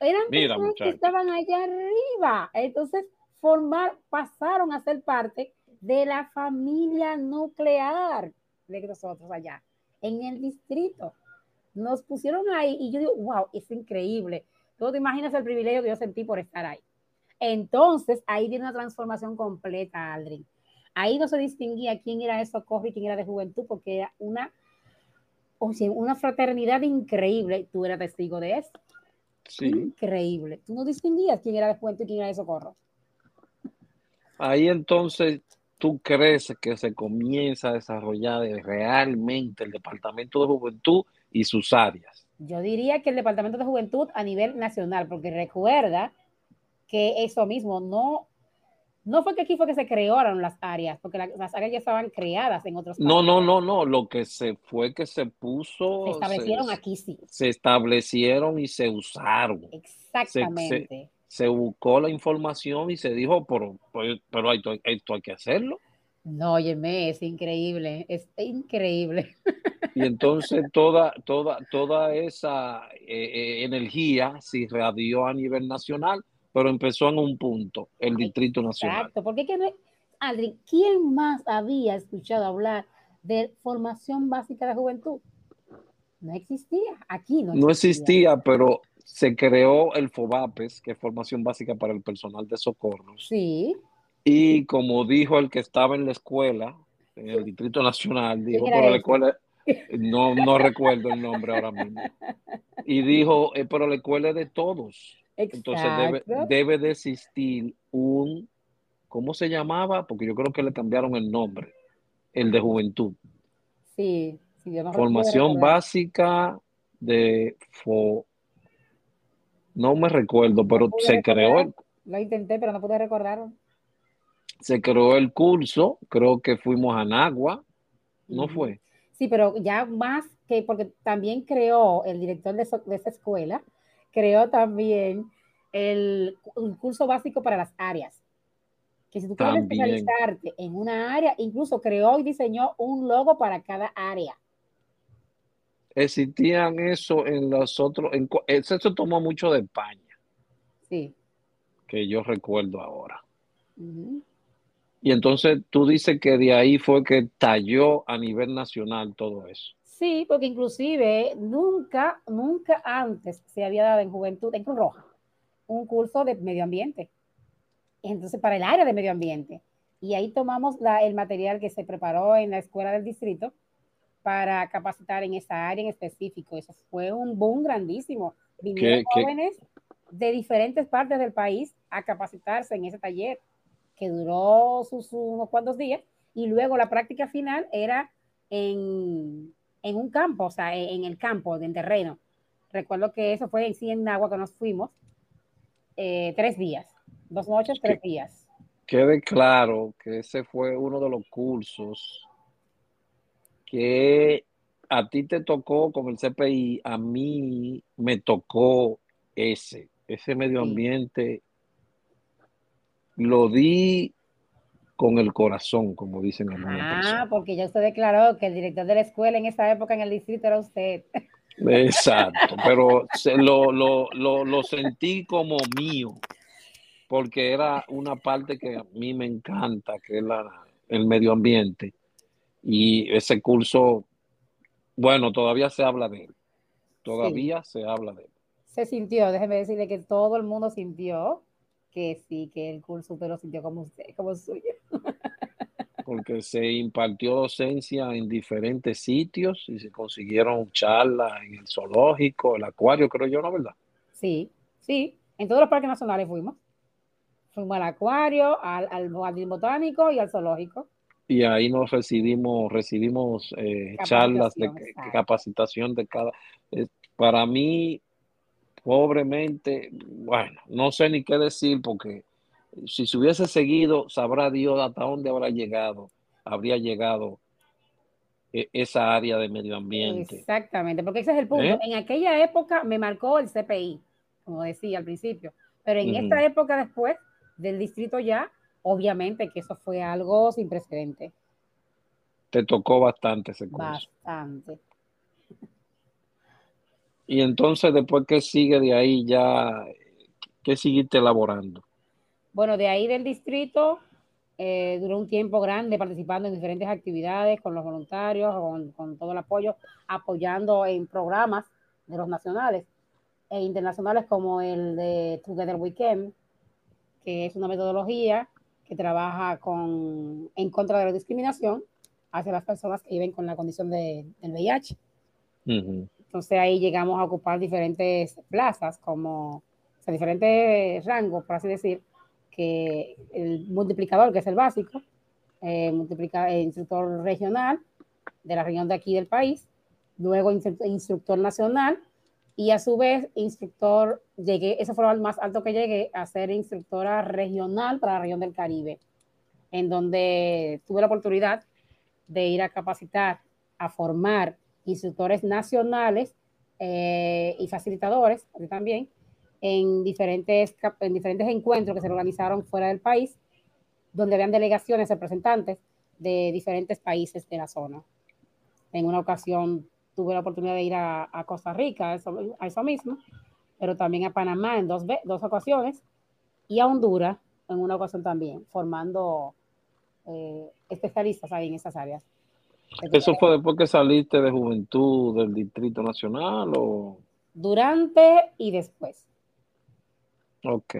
B: eran
A: Mira,
B: personas que estaban allá arriba. Entonces, formar, pasaron a ser parte de la familia nuclear de nosotros allá, en el distrito. Nos pusieron ahí y yo digo, wow, es increíble. Tú te imaginas el privilegio que yo sentí por estar ahí. Entonces, ahí viene una transformación completa, Aldrin. Ahí no se distinguía quién era de socorro y quién era de juventud, porque era una, o sea, una fraternidad increíble. Tú eras testigo de eso. Increíble. Tú no distinguías quién era de Juventud y quién era de Socorro.
A: Ahí entonces tú crees que se comienza a desarrollar realmente el Departamento de Juventud y sus áreas.
B: Yo diría que el Departamento de Juventud a nivel nacional, porque recuerda que eso mismo no no fue que aquí fue que se crearon las áreas, porque las áreas ya estaban creadas en otros
A: países. No, no, no, no. Lo que se fue que se puso.
B: Se establecieron aquí, sí.
A: Se establecieron y se usaron.
B: Exactamente.
A: Se, buscó la información y se dijo, pero, pero esto, hay que hacerlo.
B: No, óyeme, es increíble, es increíble.
A: Y entonces toda, toda, toda esa eh, eh, energía se irradió a nivel nacional pero empezó en un punto, el Distrito Nacional.
B: Exacto, porque que no, Adri, ¿quién más había escuchado hablar de formación básica de juventud? No existía, aquí no existía.
A: No existía, pero se creó el FOBAPES, que es formación básica para el personal de socorro.
B: Sí.
A: Y como dijo el que estaba en la escuela, en el Distrito Nacional, dijo, pero la escuela, no, no recuerdo el nombre ahora mismo. Y dijo, eh, pero la escuela es de todos. Entonces debe, debe de existir un, ¿cómo se llamaba? Porque yo creo que le cambiaron el nombre, el de juventud.
B: Sí,
A: Formación básica de fo, no me recuerdo, pero se creó.
B: Lo intenté, pero no pude recordar.
A: Se creó el curso, creo que fuimos a Nagua, ¿no fue?
B: Sí, pero ya más que, porque también creó el director de, de esa escuela, creó también el, curso básico para las áreas. Que si tú quieres especializarte en una área, incluso creó y diseñó un logo para cada área.
A: Existían eso en los otros, en, eso tomó mucho de España.
B: Sí.
A: Que yo recuerdo ahora. Y entonces tú dices que de ahí fue que talló a nivel nacional todo eso.
B: Sí, porque inclusive nunca, nunca antes se había dado en juventud, en Cruz Roja, un curso de medio ambiente. Entonces, para el área de medio ambiente. Y ahí tomamos el material que se preparó en la escuela del distrito para capacitar en esa área en específico. Eso fue un boom grandísimo. Vinieron jóvenes de diferentes partes del país a capacitarse en ese taller que duró sus unos cuantos días y luego la práctica final era en, en un campo, o sea, en el campo, en terreno. Recuerdo que eso fue en sí en agua que nos fuimos, eh, tres días, dos noches, tres días.
A: Quede claro que ese fue uno de los cursos que a ti te tocó con el CPI, a mí me tocó ese, ese medio ambiente. Lo di con el corazón, como dicen
B: algunas Ah, porque ya usted declaró que el director de la escuela en esa época en el distrito era usted.
A: Exacto, pero lo, lo, lo, sentí como mío, porque era una parte que a mí me encanta, que es la, el medio ambiente. Y ese curso, bueno, todavía se habla de él. Todavía se habla de él.
B: Se sintió, déjeme decirle que todo el mundo sintió que sí, que el curso usted lo sintió como usted, como suyo.
A: Porque se impartió docencia en diferentes sitios y se consiguieron charlas en el zoológico, el acuario, creo yo, ¿no verdad?
B: Sí, sí, en todos los parques nacionales fuimos. Fuimos al acuario, al, al jardín botánico y al zoológico.
A: Y ahí nos recibimos, recibimos eh, charlas de capacitación de cada. Eh, para mí, pobremente, bueno, no sé ni qué decir porque si se hubiese seguido, sabrá Dios hasta dónde habrá llegado, habría llegado e, esa área de medio ambiente.
B: Exactamente, porque ese es el punto. ¿Eh? En aquella época me marcó el CPI, como decía al principio, pero en esta época después del distrito ya, obviamente que eso fue algo sin precedente.
A: Te tocó bastante ese curso.
B: Bastante.
A: Y entonces, después que sigue de ahí, ya, ¿qué seguiste elaborando?
B: Bueno, de ahí del distrito, eh, duró un tiempo grande participando en diferentes actividades con los voluntarios, con, todo el apoyo, apoyando en programas de los nacionales e internacionales como el de Together Weekend, que es una metodología que trabaja con, en contra de la discriminación hacia las personas que viven con la condición de, del VIH Entonces ahí llegamos a ocupar diferentes plazas, como, o sea, diferentes rangos, por así decir, que el multiplicador, que es el básico, eh, multiplica, el instructor regional de la región de aquí del país, luego instructor nacional y a su vez instructor, llegué, eso fue lo más alto que llegué, a ser instructora regional para la región del Caribe, en donde tuve la oportunidad de ir a capacitar, a formar instructores nacionales eh, y facilitadores también en diferentes, en diferentes encuentros que se organizaron fuera del país, donde habían delegaciones, representantes de diferentes países de la zona. En una ocasión tuve la oportunidad de ir a, Costa Rica, a eso, mismo, pero también a Panamá en dos, dos ocasiones y a Honduras en una ocasión también, formando eh, especialistas ahí en esas áreas.
A: ¿Eso fue después que saliste de Juventud del Distrito Nacional o...?
B: Durante y después.
A: Ok.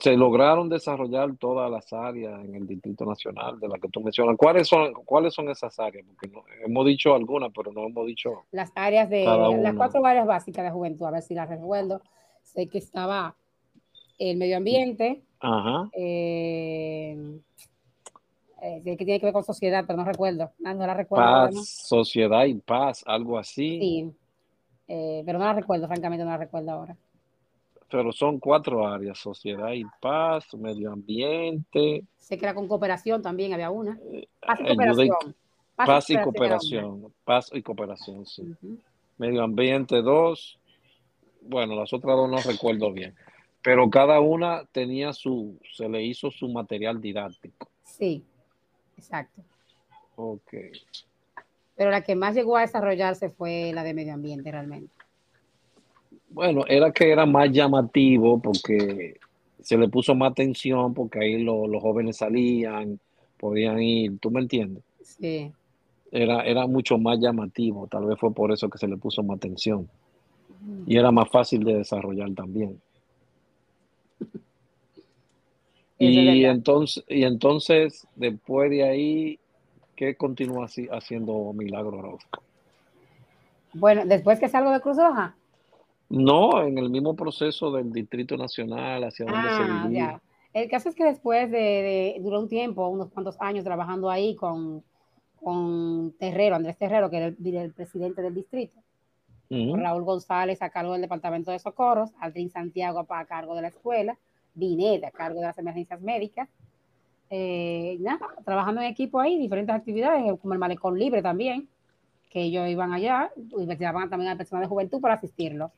A: se lograron desarrollar todas las áreas en el Distrito Nacional de las que tú mencionas. ¿Cuáles son, cuáles son esas áreas? Porque hemos dicho algunas, pero no hemos dicho.
B: Las áreas de las cuatro áreas básicas de juventud, a ver si las recuerdo. Sé que estaba el medio ambiente,
A: Ajá.
B: Eh, eh, que tiene que ver con sociedad, pero no recuerdo. No, la recuerdo.
A: Paz, sociedad y paz, algo así.
B: Sí, eh, pero no la recuerdo, francamente no la recuerdo ahora.
A: Pero son cuatro áreas, sociedad y paz, medio ambiente.
B: Sé que era con cooperación también, había una.
A: Eh, paz y cooperación. Paz, y cooperación, paz y cooperación, sí. Medio ambiente dos, bueno, las otras dos no recuerdo bien, pero cada una tenía su, se le hizo su material didáctico.
B: Sí, Exacto.
A: Ok.
B: Pero la que más llegó a desarrollarse fue la de medio ambiente realmente.
A: Bueno, era que era más llamativo porque se le puso más atención porque ahí los jóvenes salían, podían ir, ¿tú me entiendes?
B: Sí.
A: Era, era mucho más llamativo, tal vez fue por eso que se le puso más atención. Y era más fácil de desarrollar también. Y entonces, y entonces, después de ahí, ¿qué continúa así, haciendo Milagro
B: Bueno, después que salgo de Cruz Roja.
A: No, en el mismo proceso del Distrito Nacional, hacia donde se ah,
B: dirige. El caso es que después de, duró un tiempo, unos cuantos años trabajando ahí con, con Terrero, Andrés Terrero, que era el, presidente del distrito. Raúl González a cargo del Departamento de Socorros, Aldrin Santiago a cargo de la escuela Binet, a cargo de las emergencias médicas. Eh, nada, trabajando en equipo ahí, diferentes actividades, como el malecón libre también, que ellos iban allá, y llevaban también al personal de juventud para asistirlos.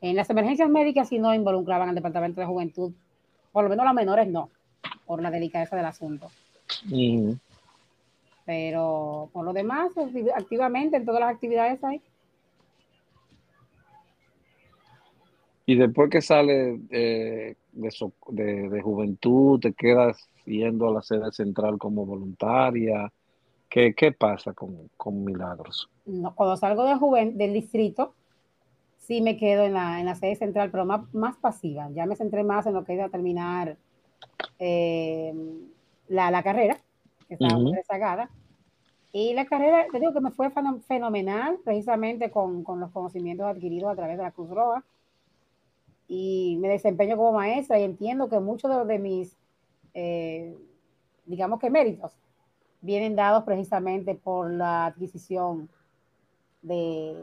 B: En las emergencias médicas sí no involucraban al departamento de juventud, por lo menos las menores no, por la delicadeza del asunto. Pero por lo demás, activamente en todas las actividades hay.
A: Y después que sale eh, de, juventud, te quedas yendo a la sede central como voluntaria. ¿Qué, pasa con, Milagros?
B: No, cuando salgo de del distrito, sí me quedo en la, en la sede central, pero más, más pasiva. Ya me centré más en lo que iba a terminar eh, la, carrera, que estaba muy rezagada. Y la carrera, te digo que me fue fenomenal, precisamente con, con los conocimientos adquiridos a través de la Cruz Roja y me desempeño como maestra y entiendo que muchos de, mis, eh, digamos que méritos, vienen dados precisamente por la adquisición de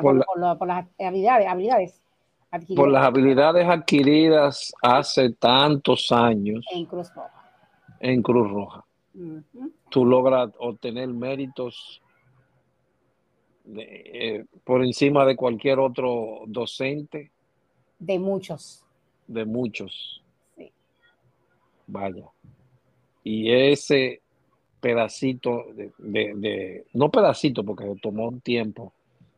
B: por, las habilidades, habilidades
A: adquiridas. Por las habilidades adquiridas hace tantos años.
B: En Cruz Roja.
A: En Cruz Roja. Tú logras obtener méritos eh, por encima de cualquier otro docente
B: de muchos.
A: De muchos. Sí. Vaya. Y ese pedacito de, no pedacito porque tomó un tiempo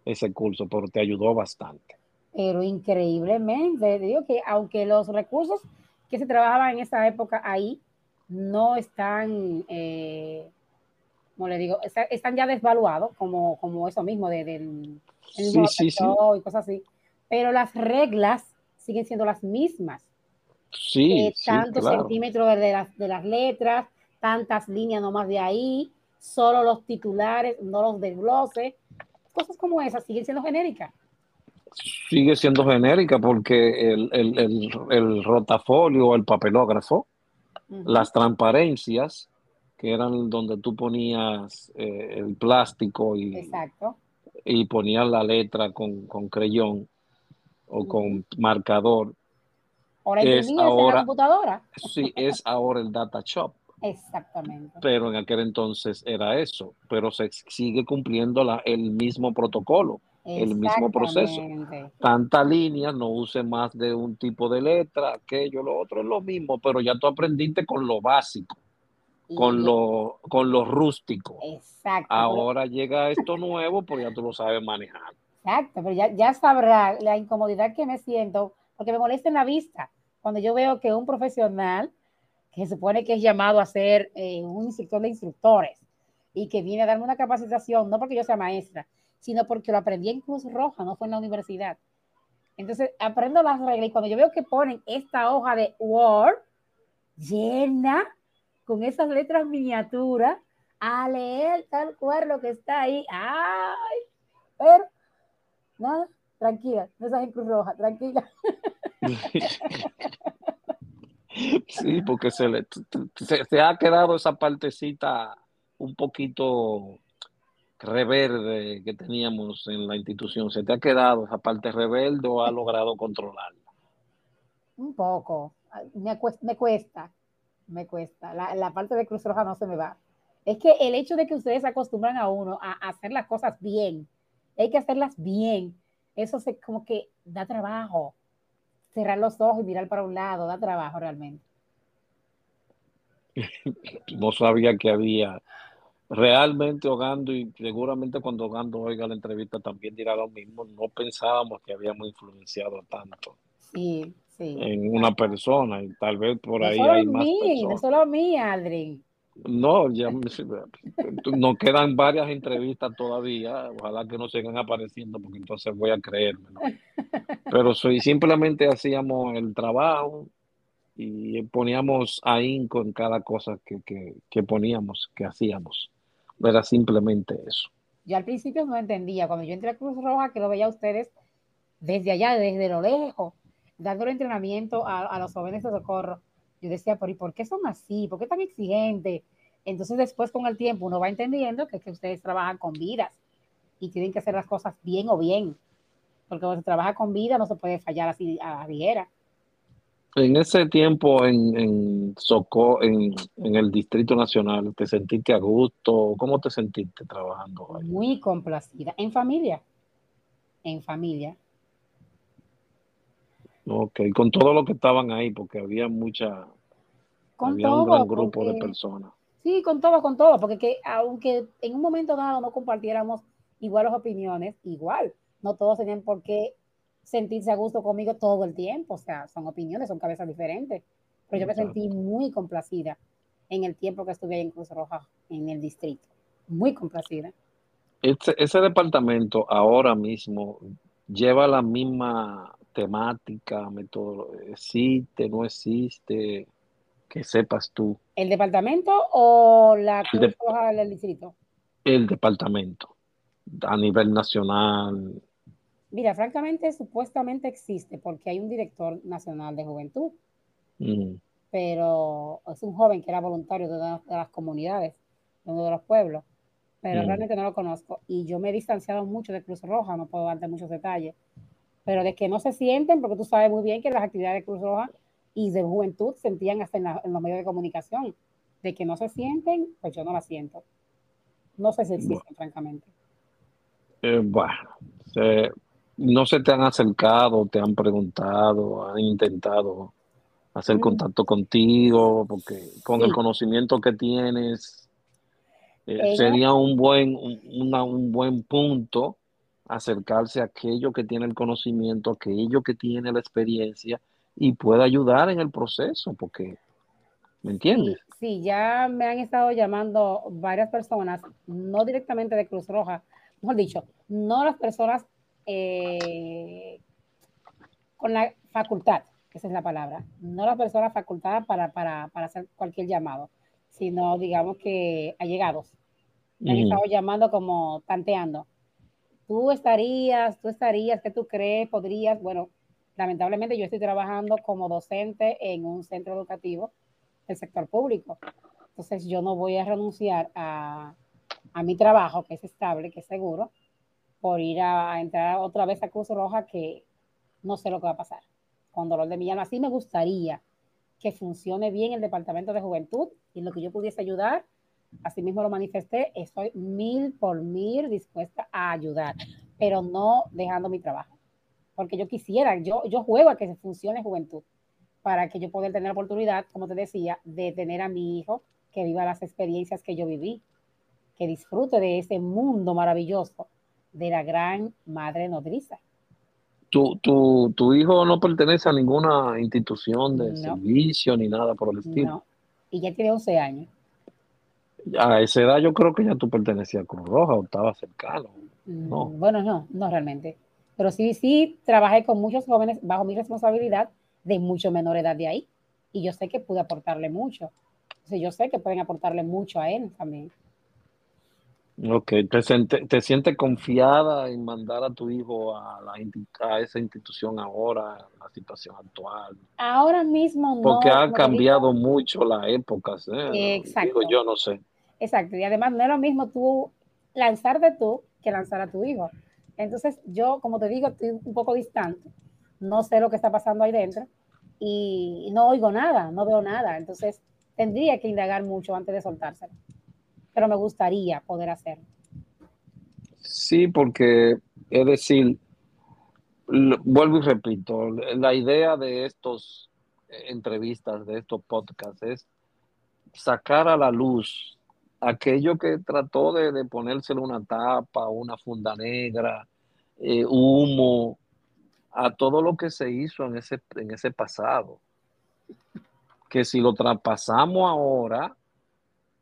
A: ese curso, pero te ayudó bastante.
B: Pero increíblemente, digo que aunque los recursos que se trabajaban en esa época ahí no están, eh, como le digo, están ya desvaluados, como, como eso mismo de, del
A: sí, sí, sí.
B: y cosas así. Pero las reglas siguen siendo las mismas.
A: Sí, eh,
B: tantos centímetros de las, de las letras, tantas líneas nomás de ahí, solo los titulares, no los desgloses. cosas como esas siguen siendo genéricas.
A: Sigue siendo genérica porque el, el, el, el rotafolio, el papelógrafo, las transparencias, que eran donde tú ponías eh, el plástico y,
B: Exacto.
A: y ponías la letra con, con creyón o con marcador.
B: Ahora
A: Es
B: imprimías en
A: ahora-
B: la computadora.
A: Sí, es ahora el data shop,
B: Exactamente.
A: pero en aquel entonces era eso, pero se sigue cumpliendo la, el mismo protocolo, el mismo proceso. Tanta línea, no use más de un tipo de letra, aquello, lo otro es lo mismo, pero ya tú aprendiste con lo básico,
B: Y-
A: con lo, con lo rústico.
B: Exacto.
A: Ahora llega esto nuevo, pues ya tú lo sabes manejar.
B: Exacto, pero ya, ya sabrá la incomodidad que me siento, porque me molesta en la vista cuando yo veo que un profesional que se supone que es llamado a ser eh, un instructor de instructores y que viene a darme una capacitación, no porque yo sea maestra, sino porque lo aprendí en Cruz Roja, no fue en la universidad. Entonces aprendo las reglas y cuando yo veo que ponen esta hoja de Word llena con esas letras miniaturas a leer tal cual lo que está ahí. ¡Ay! Pero Nada, tranquila, no estás en Cruz Roja, tranquila.
A: Sí, porque se, le, se, se ha quedado esa partecita un poquito reverde que teníamos en la institución. ¿Se te ha quedado esa parte rebelde o ha logrado controlarla?
B: Un poco, me cuesta, me cuesta, me cuesta. La, la, parte de Cruz Roja no se me va. Es que el hecho de que ustedes acostumbran a uno a, a hacer las cosas bien, hay que hacerlas bien, eso se como que da trabajo. Cerrar los ojos y mirar para un lado, da trabajo realmente.
A: No sabía que había realmente Ogando y seguramente cuando Ogando oiga la entrevista también dirá lo mismo. No pensábamos que habíamos influenciado tanto
B: sí, sí.
A: en una persona y tal vez por
B: no
A: ahí
B: solo
A: hay
B: mí,
A: más personas.
B: No solo a mí, Aldrin.
A: No, ya nos quedan varias entrevistas todavía. Ojalá que no sigan apareciendo porque entonces voy a creérmelo. Pero soy, simplemente hacíamos el trabajo y poníamos ahínco en cada cosa que, que, que, poníamos, que hacíamos. Era simplemente eso.
B: Yo al principio no entendía. Cuando yo entré a Cruz Roja, que lo veía a ustedes desde allá, desde lo lejos, dándole entrenamiento a, a los jóvenes de socorro yo decía, pero ¿y por qué son así? ¿Por qué tan exigentes? Entonces después con el tiempo uno va entendiendo que es que ustedes trabajan con vidas y tienen que hacer las cosas bien o bien. Porque cuando se trabaja con vida no se puede fallar así a la ligera.
A: En ese tiempo en, en, Soco, en, en el Distrito Nacional, ¿te sentiste a gusto? ¿Cómo te sentiste trabajando ahí?
B: Muy complacida. En familia. En familia.
A: Ok, con todo lo que estaban ahí, porque había mucha,
B: con
A: había
B: todo,
A: un gran grupo
B: porque,
A: de personas.
B: Sí, con todo, con todo, porque que, aunque en un momento dado no compartiéramos igual las opiniones, igual, no todos tenían por qué sentirse a gusto conmigo todo el tiempo, o sea, son opiniones, son cabezas diferentes, pero yo me sentí muy complacida en el tiempo que estuve ahí en Cruz Roja, en el distrito, muy complacida.
A: Ese, ese departamento ahora mismo lleva la misma temática, método, existe, no existe, que sepas tú.
B: ¿El departamento o la Cruz Roja del distrito?
A: El departamento a nivel nacional.
B: Mira, francamente, supuestamente existe porque hay un director nacional de juventud,
A: mm,
B: pero es un joven que era voluntario de una de las comunidades, de uno de los pueblos, pero
A: Mm.
B: realmente no lo conozco y yo me he distanciado mucho de Cruz Roja, no puedo darte muchos detalles, pero de que no se sienten, porque tú sabes muy bien que las actividades de Cruz Roja y de juventud sentían hasta en, la- en los medios de comunicación, de que no se sienten, pues yo no la siento. No sé si existen,
A: Bueno.
B: francamente.
A: eh, bueno, se- no se te han acercado, te han preguntado, han intentado hacer
B: Mm.
A: contacto contigo, porque con
B: Sí.
A: el conocimiento que tienes, eh,
B: Ella-
A: sería un buen, un, una- un buen punto acercarse a aquello que tiene el conocimiento, aquello que tiene la experiencia y puede ayudar en el proceso, porque, ¿me entiendes?
B: Sí, sí, ya me han estado llamando varias personas, no directamente de Cruz Roja, mejor dicho, no las personas eh, con la facultad, esa es la palabra, no las personas facultadas para, para, para hacer cualquier llamado, sino digamos que allegados. Me han estado llamando como tanteando. tú estarías, tú estarías, ¿qué tú crees? ¿Podrías? Bueno, lamentablemente yo estoy trabajando como docente en un centro educativo del sector público. Entonces yo no voy a renunciar a, a mi trabajo, que es estable, que es seguro, por ir a, entrar otra vez a Cruz Roja, que no sé lo que va a pasar con dolor de mi alma. Así me gustaría que funcione bien el Departamento de Juventud y lo que yo pudiese ayudar, así mismo lo manifesté, estoy mil por mil dispuesta a ayudar, pero no dejando mi trabajo. Porque yo quisiera, yo, yo juego a que se funcione Juventud, para que yo pueda tener la oportunidad, como te decía, de tener a mi hijo que viva las experiencias que yo viví que disfrute de ese mundo maravilloso de la gran madre nodriza.
A: Tu, tu, tu hijo no pertenece a ninguna institución de servicio ni nada por el estilo. No,
B: y ya tiene 11 años.
A: A esa edad yo creo que ya tú pertenecías a Cruz Roja o estaba cercano.
B: Mm, no. Bueno, no, no realmente. Pero sí, sí, trabajé con muchos jóvenes bajo mi responsabilidad de mucho menor edad de ahí. Y yo sé que pude aportarle mucho. O yo sé que pueden aportarle mucho a él también.
A: Ok, ¿Te, te sientes confiada en mandar a tu hijo a, la, a esa institución ahora, en la situación actual?
B: Ahora mismo
A: no. Porque ha cambiado mucho la época, ¿eh? Exacto. Digo, yo no sé.
B: Exacto, y además no es lo mismo tú lanzarte tú que lanzar a tu hijo. Entonces yo, como te digo, estoy un poco distante, no sé lo que está pasando ahí dentro y no oigo nada, no veo nada, entonces tendría que indagar mucho antes de soltárselo pero me gustaría poder hacerlo.
A: Sí, porque es decir, vuelvo y repito, la idea de estos eh, entrevistas, de estos podcasts, es sacar a la luz aquello que trató de, de ponérselo una tapa, una funda negra, eh, humo, a todo lo que se hizo en ese, en ese pasado. Que si lo traspasamos ahora,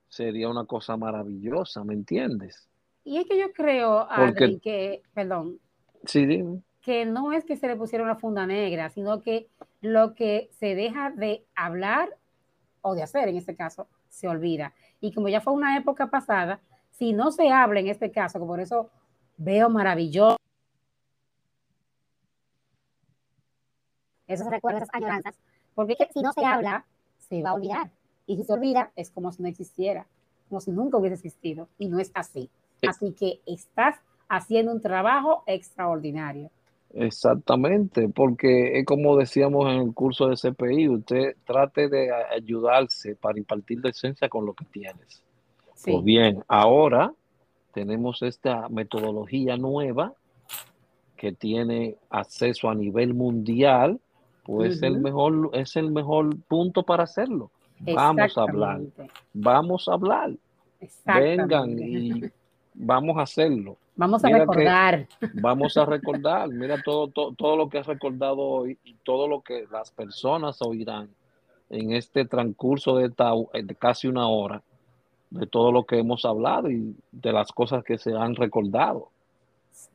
A: sería una cosa maravillosa, ¿me entiendes?
B: Y es que yo creo, Adri, que, perdón,
A: sí, dime.
B: que no es que se le pusiera una funda negra, sino que lo que se deja de hablar o de hacer en este caso, se olvida. Y como ya fue una época pasada, si no se habla en este caso, que por eso veo maravilloso esos recuerdos, esas añoranzas, porque si no se habla, se va a olvidar. Y si se olvida, es como si no existiera, como si nunca hubiese existido. Y no es así. Así que estás haciendo un trabajo extraordinario.
A: Exactamente, porque es como decíamos en el curso de CPI, usted trate de ayudarse para impartir esencia con lo que tienes. Pues bien, ahora tenemos esta metodología nueva que tiene acceso a nivel mundial, pues el mejor, es el mejor punto para hacerlo. Vamos a hablar. Vamos a hablar. Vengan y vamos a hacerlo.
B: Vamos a recordar.
A: Vamos a recordar. Mira todo, todo, lo que has recordado hoy y todo lo que las personas oirán en este transcurso de, de casi una hora, de todo lo que hemos hablado y de las cosas que se han recordado,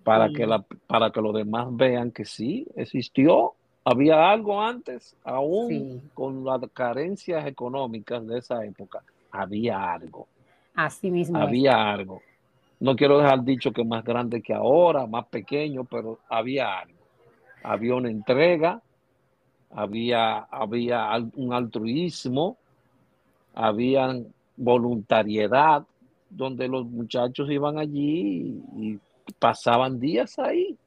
A: para, que la, para que los demás vean que sí, existió había algo antes, aún con las carencias económicas de esa época, había algo.
B: Así mismo.
A: Había algo. No quiero dejar dicho que más grande que ahora, más pequeño, pero había algo. Había una entrega, había, había un altruismo, había voluntariedad, donde los muchachos iban allí y pasaban días ahí.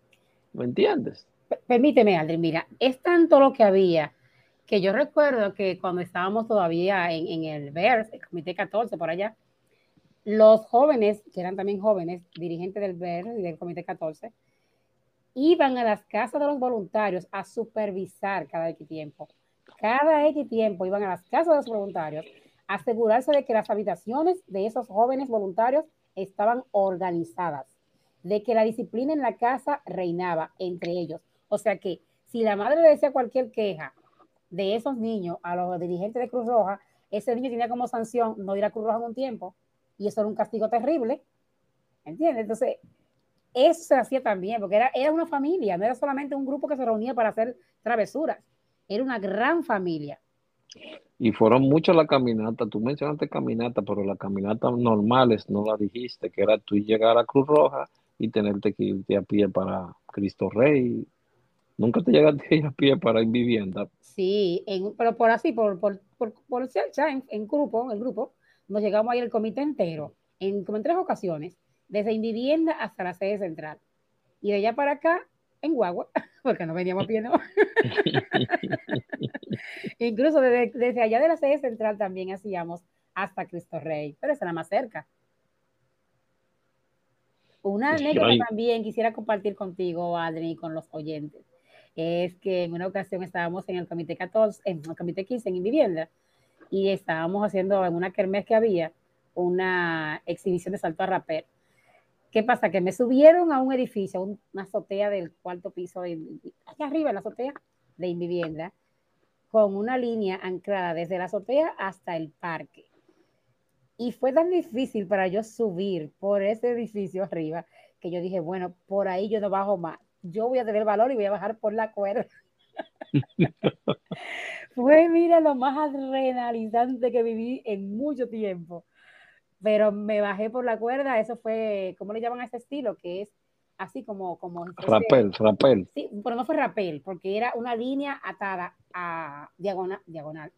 A: ¿Me entiendes?
B: permíteme, Aldri, mira, es tanto lo que había que yo recuerdo que cuando estábamos todavía en, el BERS, el Comité 14, por allá, los jóvenes, que eran también jóvenes, dirigentes del BERS y del Comité 14, iban a las casas de los voluntarios a supervisar cada X tiempo. Cada X tiempo iban a las casas de los voluntarios a asegurarse de que las habitaciones de esos jóvenes voluntarios estaban organizadas, de que la disciplina en la casa reinaba entre ellos, o sea que si la madre le decía cualquier queja de esos niños a los dirigentes de Cruz Roja, ese niño tenía como sanción no ir a Cruz Roja en un tiempo y eso era un castigo terrible. ¿Entiendes? Entonces, eso se hacía también, porque era, era una familia, no era solamente un grupo que se reunía para hacer travesuras, era una gran familia.
A: Y fueron muchas las caminatas, tú mencionaste caminata, pero las caminatas normales no las dijiste, que era tú llegar a Cruz Roja y tenerte que irte a pie para Cristo Rey. Nunca te llegaste a pie para ir vivienda.
B: Sí, pero por así, por, por, por, por en, en, grupo, el grupo, nos llegamos a ir el comité entero, en, como en tres ocasiones, desde Invivienda hasta la sede central. Y de allá para acá, en Guagua, porque no veníamos a pie, ¿no? Incluso desde, desde, allá de la sede central también hacíamos hasta Cristo Rey, pero esa era más cerca. Una anécdota también quisiera compartir contigo, Adri, y con los oyentes, es que en una ocasión estábamos en el comité 14, en el comité 15 en vivienda, y estábamos haciendo en una kermés que había una exhibición de salto a rapper. ¿Qué pasa? Que me subieron a un edificio, a una azotea del cuarto piso, aquí arriba en la azotea de Invivienda, con una línea anclada desde la azotea hasta el parque. Y fue tan difícil para yo subir por ese edificio arriba que yo dije, bueno, por ahí yo no bajo más. Yo voy a tener valor y voy a bajar por la cuerda. Fue, mira, lo más adrenalizante que viví en mucho tiempo. Pero me bajé por la cuerda, eso fue, ¿cómo le llaman a ese estilo? Que es así como... como
A: rapel, rapel.
B: Sí, pero no fue rapel, porque era una línea atada a diagonal. diagonal.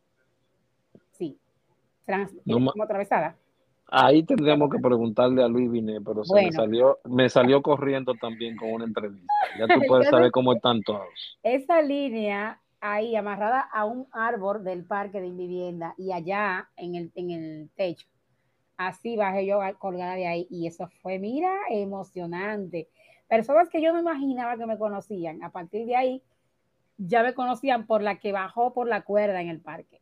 B: Sí, como atravesada.
A: Ahí tendríamos que preguntarle a Luis Vine, pero se me salió, me salió corriendo también con una entrevista. Ya tú puedes saber cómo están todos.
B: Esa línea ahí amarrada a un árbol del parque de vivienda y allá en el, en el techo. Así bajé yo colgada de ahí y eso fue, mira, emocionante. Personas que yo no imaginaba que me conocían. A partir de ahí ya me conocían por la que bajó por la cuerda en el parque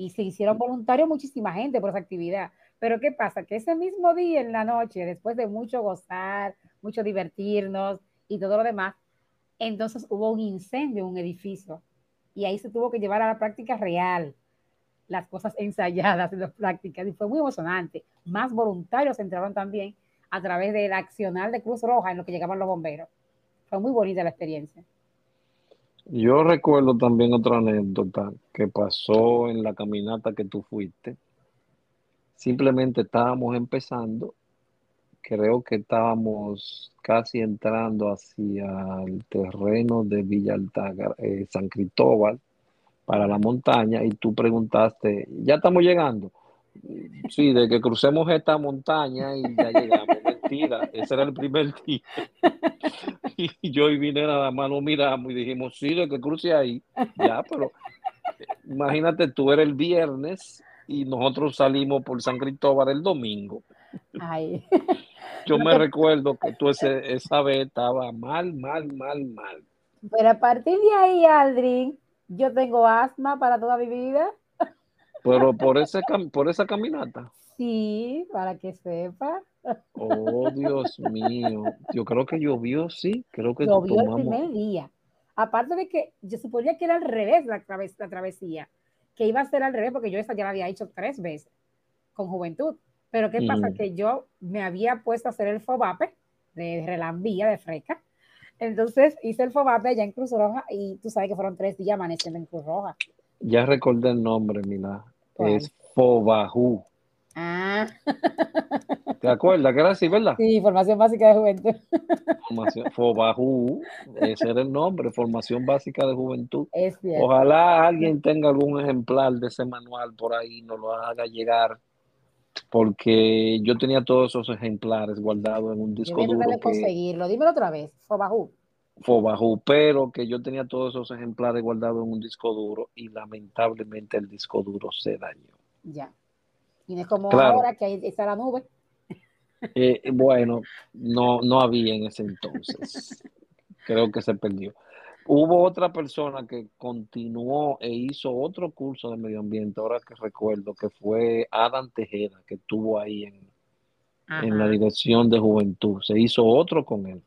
B: y se hicieron voluntarios muchísima gente por esa actividad. Pero ¿qué pasa? Que ese mismo día en la noche, después de mucho gozar, mucho divertirnos y todo lo demás, entonces hubo un incendio en un edificio y ahí se tuvo que llevar a la práctica real las cosas ensayadas en las prácticas y fue muy emocionante. Más voluntarios entraron también a través del accional de Cruz Roja en lo que llegaban los bomberos. Fue muy bonita la experiencia.
A: Yo recuerdo también otra anécdota que pasó en la caminata que tú fuiste. Simplemente estábamos empezando, creo que estábamos casi entrando hacia el terreno de Villa Alta, eh, San Cristóbal, para la montaña, y tú preguntaste, ¿ya estamos llegando? Sí, de que crucemos esta montaña y ya llegamos. Mentira, ese era el primer día. Y yo y vine nada más lo miramos y dijimos, sí, de que cruce ahí. Ya, pero imagínate, tú eres el viernes y nosotros salimos por San Cristóbal el domingo. Ay. Yo me recuerdo que tú ese, esa vez estaba mal, mal, mal, mal.
B: Pero a partir de ahí, Aldrin, yo tengo asma para toda mi vida.
A: Pero por, ese, por esa caminata.
B: Sí, para que sepa.
A: Oh, Dios mío. Yo creo que llovió, sí. Creo que
B: llovió el primer día. Aparte de que yo suponía que era al revés la, la travesía, que iba a ser al revés porque yo esa ya la había hecho tres veces con juventud. Pero ¿qué pasa? Mm. Que yo me había puesto a hacer el FOBAPE de relambía, de freca. Entonces hice el FOBAPE allá en Cruz Roja y tú sabes que fueron tres días amaneciendo en Cruz Roja.
A: Ya recordé el nombre, Mila. Es Fobajú.
B: Ah.
A: ¿Te acuerdas que era así, verdad?
B: Sí, Formación Básica de Juventud.
A: Formación, FOBAJU, ese era el nombre, Formación Básica de Juventud. Ojalá alguien tenga algún ejemplar de ese manual por ahí, nos lo haga llegar, porque yo tenía todos esos ejemplares guardados en un disco duro.
B: Que... conseguirlo, dímelo otra vez, FOBAJU.
A: FOBAJU, pero que yo tenía todos esos ejemplares guardados en un disco duro y lamentablemente el disco duro se dañó.
B: Ya. Y no es como ahora que ahí está la nube.
A: Eh, bueno, no, no había en ese entonces. Creo que se perdió. Hubo otra persona que continuó e hizo otro curso de medio ambiente, ahora que recuerdo, que fue Adam Tejeda, que estuvo ahí en, en la dirección de juventud. Se hizo otro con él.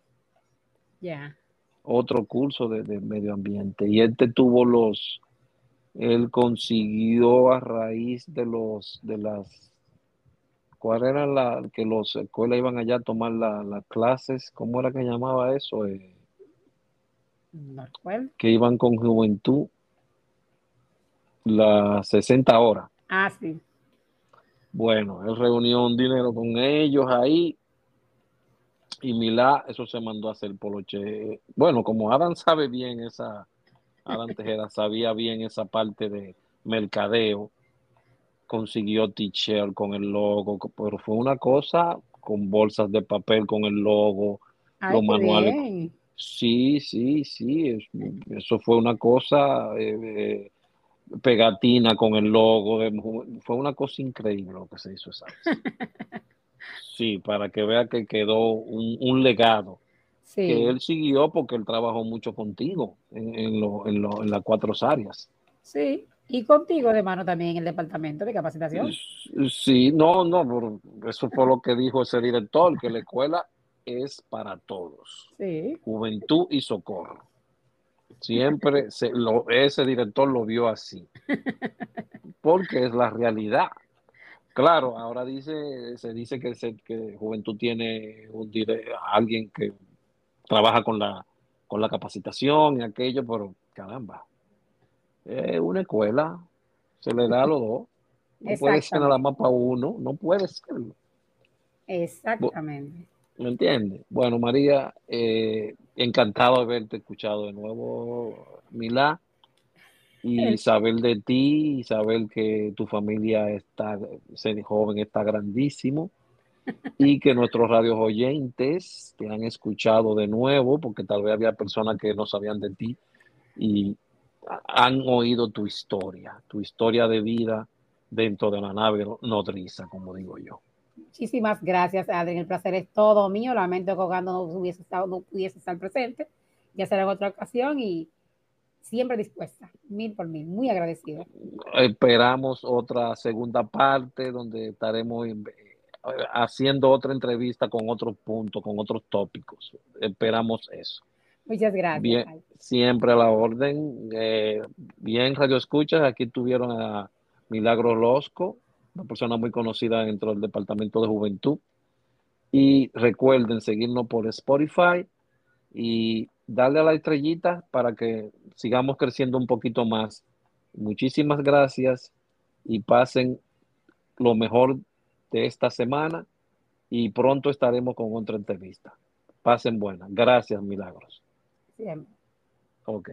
B: Ya.
A: Otro curso de, de, medio ambiente. Y este tuvo los, él consiguió a raíz de los de las cuál era la que los escuelas iban allá a tomar las clases cómo era que llamaba eso eh, que iban con juventud las 60 horas.
B: Ah sí.
A: Bueno él reunió un dinero con ellos ahí Y Milá, eso se mandó a hacer poloche. Bueno, como Adam sabe bien esa, Adam Tejera sabía bien esa parte de mercadeo, consiguió t-shirt con el logo, pero fue una cosa con bolsas de papel con el logo, los manuales. Sí, sí, sí, eso fue una cosa eh, eh, pegatina con el logo, fue una cosa increíble lo que se hizo esa Sí, para que vea que quedó un, legado. Que él siguió porque él trabajó mucho contigo en, en, las cuatro áreas.
B: Sí, y contigo de mano también en el departamento de capacitación.
A: Sí, no, no, eso fue lo que dijo ese director, que la escuela es para todos. Sí. Juventud y socorro. Siempre ese director lo vio así. Porque es la realidad. Claro, ahora dice, se dice que, que Juventud tiene un, alguien que trabaja con la, con la capacitación y aquello, pero caramba, es una escuela, se le da a los dos. No puede ser nada más para uno, no puede serlo.
B: Exactamente.
A: ¿Me entiendes? Bueno, María, eh, encantado de haberte escuchado de nuevo, Milá, y saber de ti, y saber que tu familia está, ser joven está grandísimo, y que nuestros radios oyentes te han escuchado de nuevo, porque tal vez había personas que no sabían de ti y han oído tu historia, tu historia de vida dentro de la nave nodriza, como digo yo.
B: Muchísimas gracias, Adrián. El placer es todo mío. Lamento que Ogando no hubiese estado, no pudiese estar presente. Ya será en otra ocasión y siempre dispuesta, mil por mil, muy agradecida.
A: Esperamos otra segunda parte donde estaremos haciendo otra entrevista con otros puntos, con otros tópicos. Esperamos eso.
B: Muchas gracias.
A: Bien, siempre a la orden. Eh, bien, Radio Escuchas, aquí tuvieron a Milagro Losco, una persona muy conocida dentro del Departamento de Juventud. Y recuerden seguirnos por Spotify y darle a la estrellita para que sigamos creciendo un poquito más. Muchísimas gracias y pasen lo mejor de esta semana y pronto estaremos con otra entrevista. Pasen buenas. Gracias, Milagros.
B: Siempre.
A: Ok.